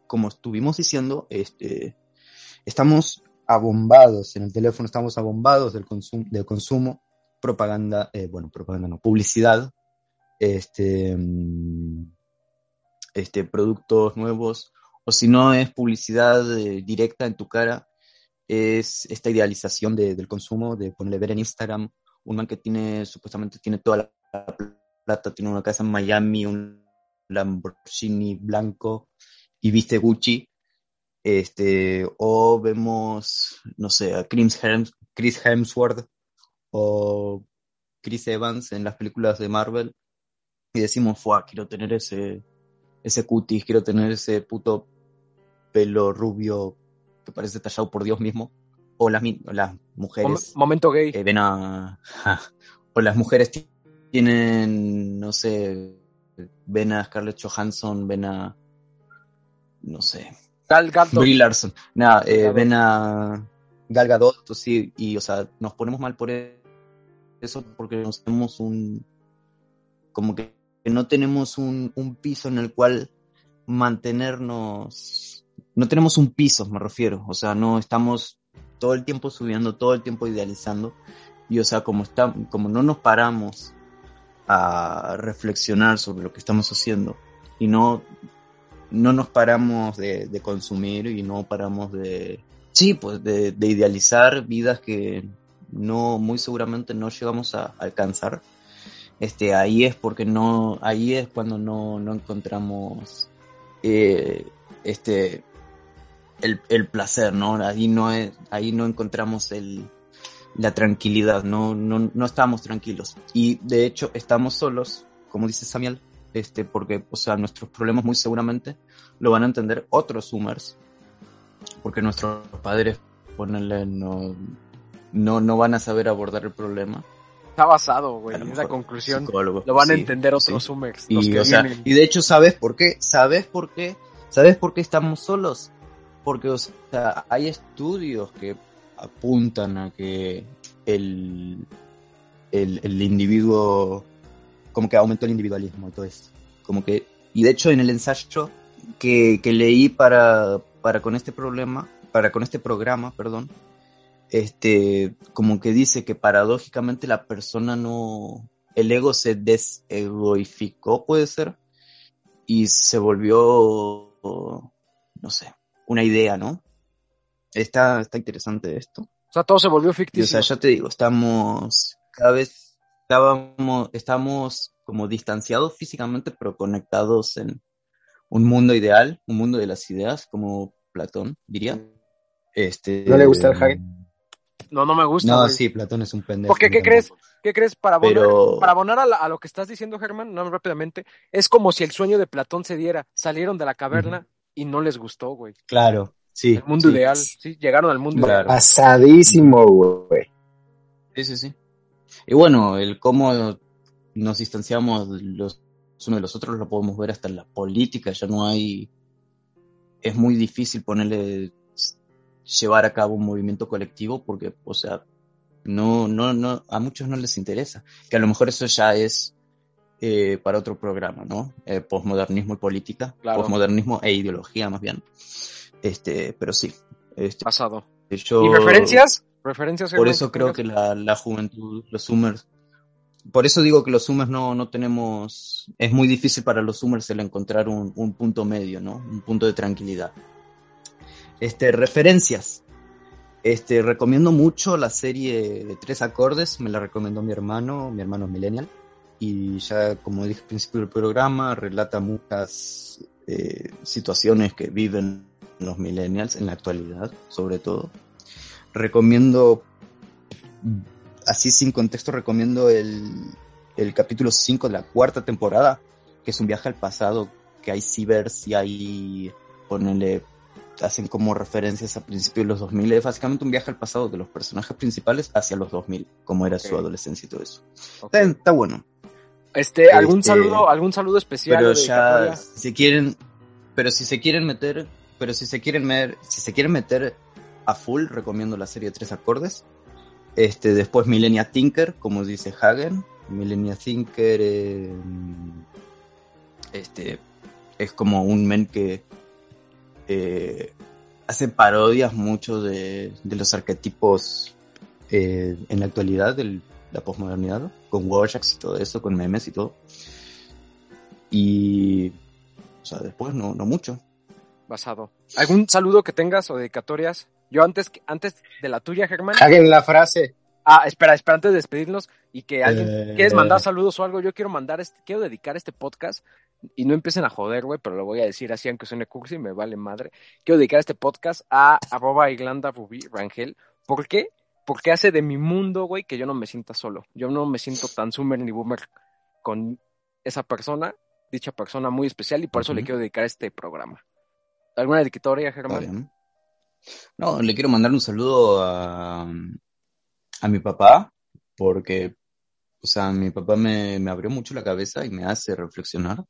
como estuvimos diciendo, este, estamos abombados en el teléfono, estamos abombados del, del consumo, propaganda, eh, bueno, propaganda no, publicidad, este, este, productos nuevos, o si no es publicidad eh, directa en tu cara, es esta idealización de- del consumo, de ponerle ver en Instagram, un man que tiene, supuestamente tiene toda la plata, tiene una casa en Miami, un Lamborghini blanco y viste Gucci, este, o vemos, no sé, a Chris, Hems- Chris Hemsworth o Chris Evans en las películas de Marvel y decimos, fuah, quiero tener ese, ese cutis, quiero tener ese puto pelo rubio que parece tallado por Dios mismo, o las, las Mom- mujeres momento gay. que ven a, o las mujeres ti- tienen, no sé, ven a Scarlett Johansson, ven a, no sé, Gal Gadot. Brie Larson, nada, eh, ven a Gal Gadot, sí, y, o sea, nos ponemos mal por eso porque no tenemos un, como que no tenemos un, un piso en el cual mantenernos, no tenemos un piso, me refiero, o sea, no estamos todo el tiempo subiendo, todo el tiempo idealizando, y o sea, como, está, como no nos paramos a reflexionar sobre lo que estamos haciendo y no, no nos paramos de, de consumir y no paramos de, sí, pues de, de, idealizar vidas que no, muy seguramente no llegamos a alcanzar. Este, ahí es porque no, ahí es cuando no, no encontramos eh, este el, el, placer, ¿no? Ahí no es, ahí no encontramos el, la tranquilidad, no, no, no estamos tranquilos. Y de hecho estamos solos, como dice Samuel, este, porque, o sea, nuestros problemas muy seguramente lo van a entender otros Zoomers, porque nuestros padres, ponerle, no, no, no van a saber abordar el problema. Está basado, güey, en esa conclusión. Lo van a entender otros sí. Y, o sea, y de hecho, ¿sabes por qué? ¿Sabes por qué? ¿Sabes por qué estamos solos? Porque, o sea, hay estudios que apuntan a que el, el, el individuo, como que aumentó el individualismo y todo eso. Como que, y de hecho en el ensayo que, que leí para, para con este problema, para con este programa, perdón, este, como que dice que paradójicamente la persona no, el ego se desegoificó, puede ser, y se volvió, no sé, una idea, ¿no? Está, está interesante esto. O sea, todo se volvió ficticio. Y, o sea, ya te digo, estamos, cada vez estábamos, estamos como distanciados físicamente, pero conectados en un mundo ideal, un mundo de las ideas, como Platón diría. Este, ¿No le gusta el Hagen? No, no me gusta. No, güey. sí, Platón es un pendejo. Porque, ¿qué crees? ¿Qué crees? Para abonar, Pero... para abonar a, la, a, lo que estás diciendo, Germán, no rápidamente, es como si el sueño de Platón se diera. Salieron de la caverna uh -huh. y no les gustó, güey. Claro, sí. El mundo sí. ideal, sí, llegaron al mundo Claro. ideal. Pasadísimo, güey. Sí, sí, sí. Y bueno, el cómo nos distanciamos los unos de los otros lo podemos ver hasta en la política, ya no hay... Es muy difícil ponerle llevar a cabo un movimiento colectivo porque, o sea, no, no, no, a muchos no les interesa. Que a lo mejor eso ya es eh, para otro programa, ¿no? Eh, posmodernismo y política, Claro. posmodernismo e ideología más bien. Este, pero sí. Este, Pasado. yo- ¿Y referencias? ¿Referencias? por eso creo que la, la juventud, los Zoomers, por eso digo que los Zoomers no, no tenemos, es muy difícil para los Zoomers el encontrar un, un punto medio, ¿no? Un punto de tranquilidad. Este, referencias. Este, recomiendo mucho la serie de tres acordes, me la recomendó mi hermano, mi hermano es millennial, y ya como dije al principio del programa, relata muchas eh, situaciones que viven los millennials en la actualidad, sobre todo. Recomiendo, así sin contexto, recomiendo el, el capítulo 5 de la cuarta temporada, que es un viaje al pasado, que hay cibers y hay, ponele, hacen como referencias a principios de los 2000, es básicamente un viaje al pasado de los personajes principales hacia los 2000, como era su adolescencia y todo eso. Está, está bueno. Este, algún Este, saludo, algún saludo especial. pero de ya si quieren pero si se quieren meter pero si se quieren meter si se quieren meter a full recomiendo la serie Tres Acordes este después Millennia Tinker como dice Hagen Millennia Tinker eh, este es como un men que eh, hace parodias mucho de, de los arquetipos eh, en la actualidad de la posmodernidad con Warjacks y todo eso con memes y todo y o sea después no no mucho Basado. ¿Algún saludo que tengas o dedicatorias? Yo antes, antes de la tuya, Germán. Hagen la frase. Ah, espera, espera, antes de despedirnos y que alguien, Eh, ¿quieres mandar saludos o algo? Yo quiero mandar, este, quiero dedicar este podcast y no empiecen a joder, güey, pero lo voy a decir así, aunque suene cursi, me vale madre. Quiero dedicar este podcast a arroba Irlanda Rubí Rangel. ¿Por qué? Porque hace de mi mundo, güey, que yo no me sienta solo. Yo no me siento tan zoomer ni boomer con esa persona, dicha persona muy especial y por eso le quiero dedicar este programa. ¿Alguna dedicatoria, Germán? No, le quiero mandar un saludo a, a mi papá, porque, o sea, mi papá me, me abrió mucho la cabeza y me hace reflexionar.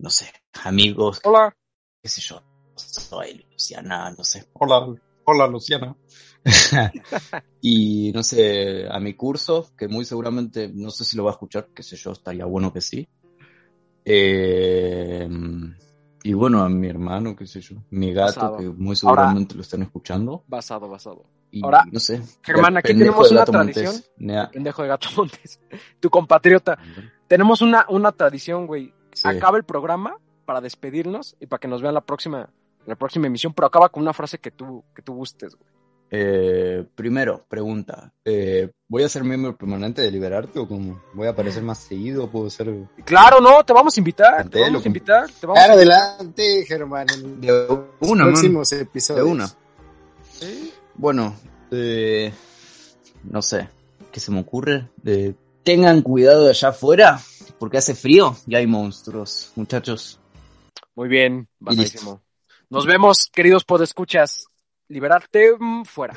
No sé, amigos, Hola. qué sé yo, soy Luciana, no sé. Hola, hola Luciana. *laughs* *laughs* y no sé, a mi curso, que muy seguramente, no sé si lo va a escuchar, qué sé yo, estaría bueno que sí. Eh, y bueno, a mi hermano, qué sé yo, mi gato, que muy seguramente lo están escuchando. Basado, basado. Y, Ahora, no sé. Germán, aquí tenemos una tradición. pendejo de Gato Montes. *laughs* Tu compatriota. Tenemos una, una tradición, güey. Acaba el programa para despedirnos y para que nos vean la próxima, la próxima emisión, pero acaba con una frase que tú, que tú gustes, güey. Eh, primero, pregunta. Eh, ¿Voy a ser miembro permanente de Liberarte o cómo? ¿Voy a aparecer más seguido? ¿Puedo ser...? Claro, no, te vamos a invitar. Te vamos a invitar. Te vamos claro, adelante, Germán. de una, próximos episodios. De una. Bueno, eh, no sé. ¿Qué se me ocurre? tengan cuidado allá afuera, porque hace frío y hay monstruos, muchachos. Muy bien, basadísimo. Nos vemos, queridos podescuchas. Liberarte mm, fuera.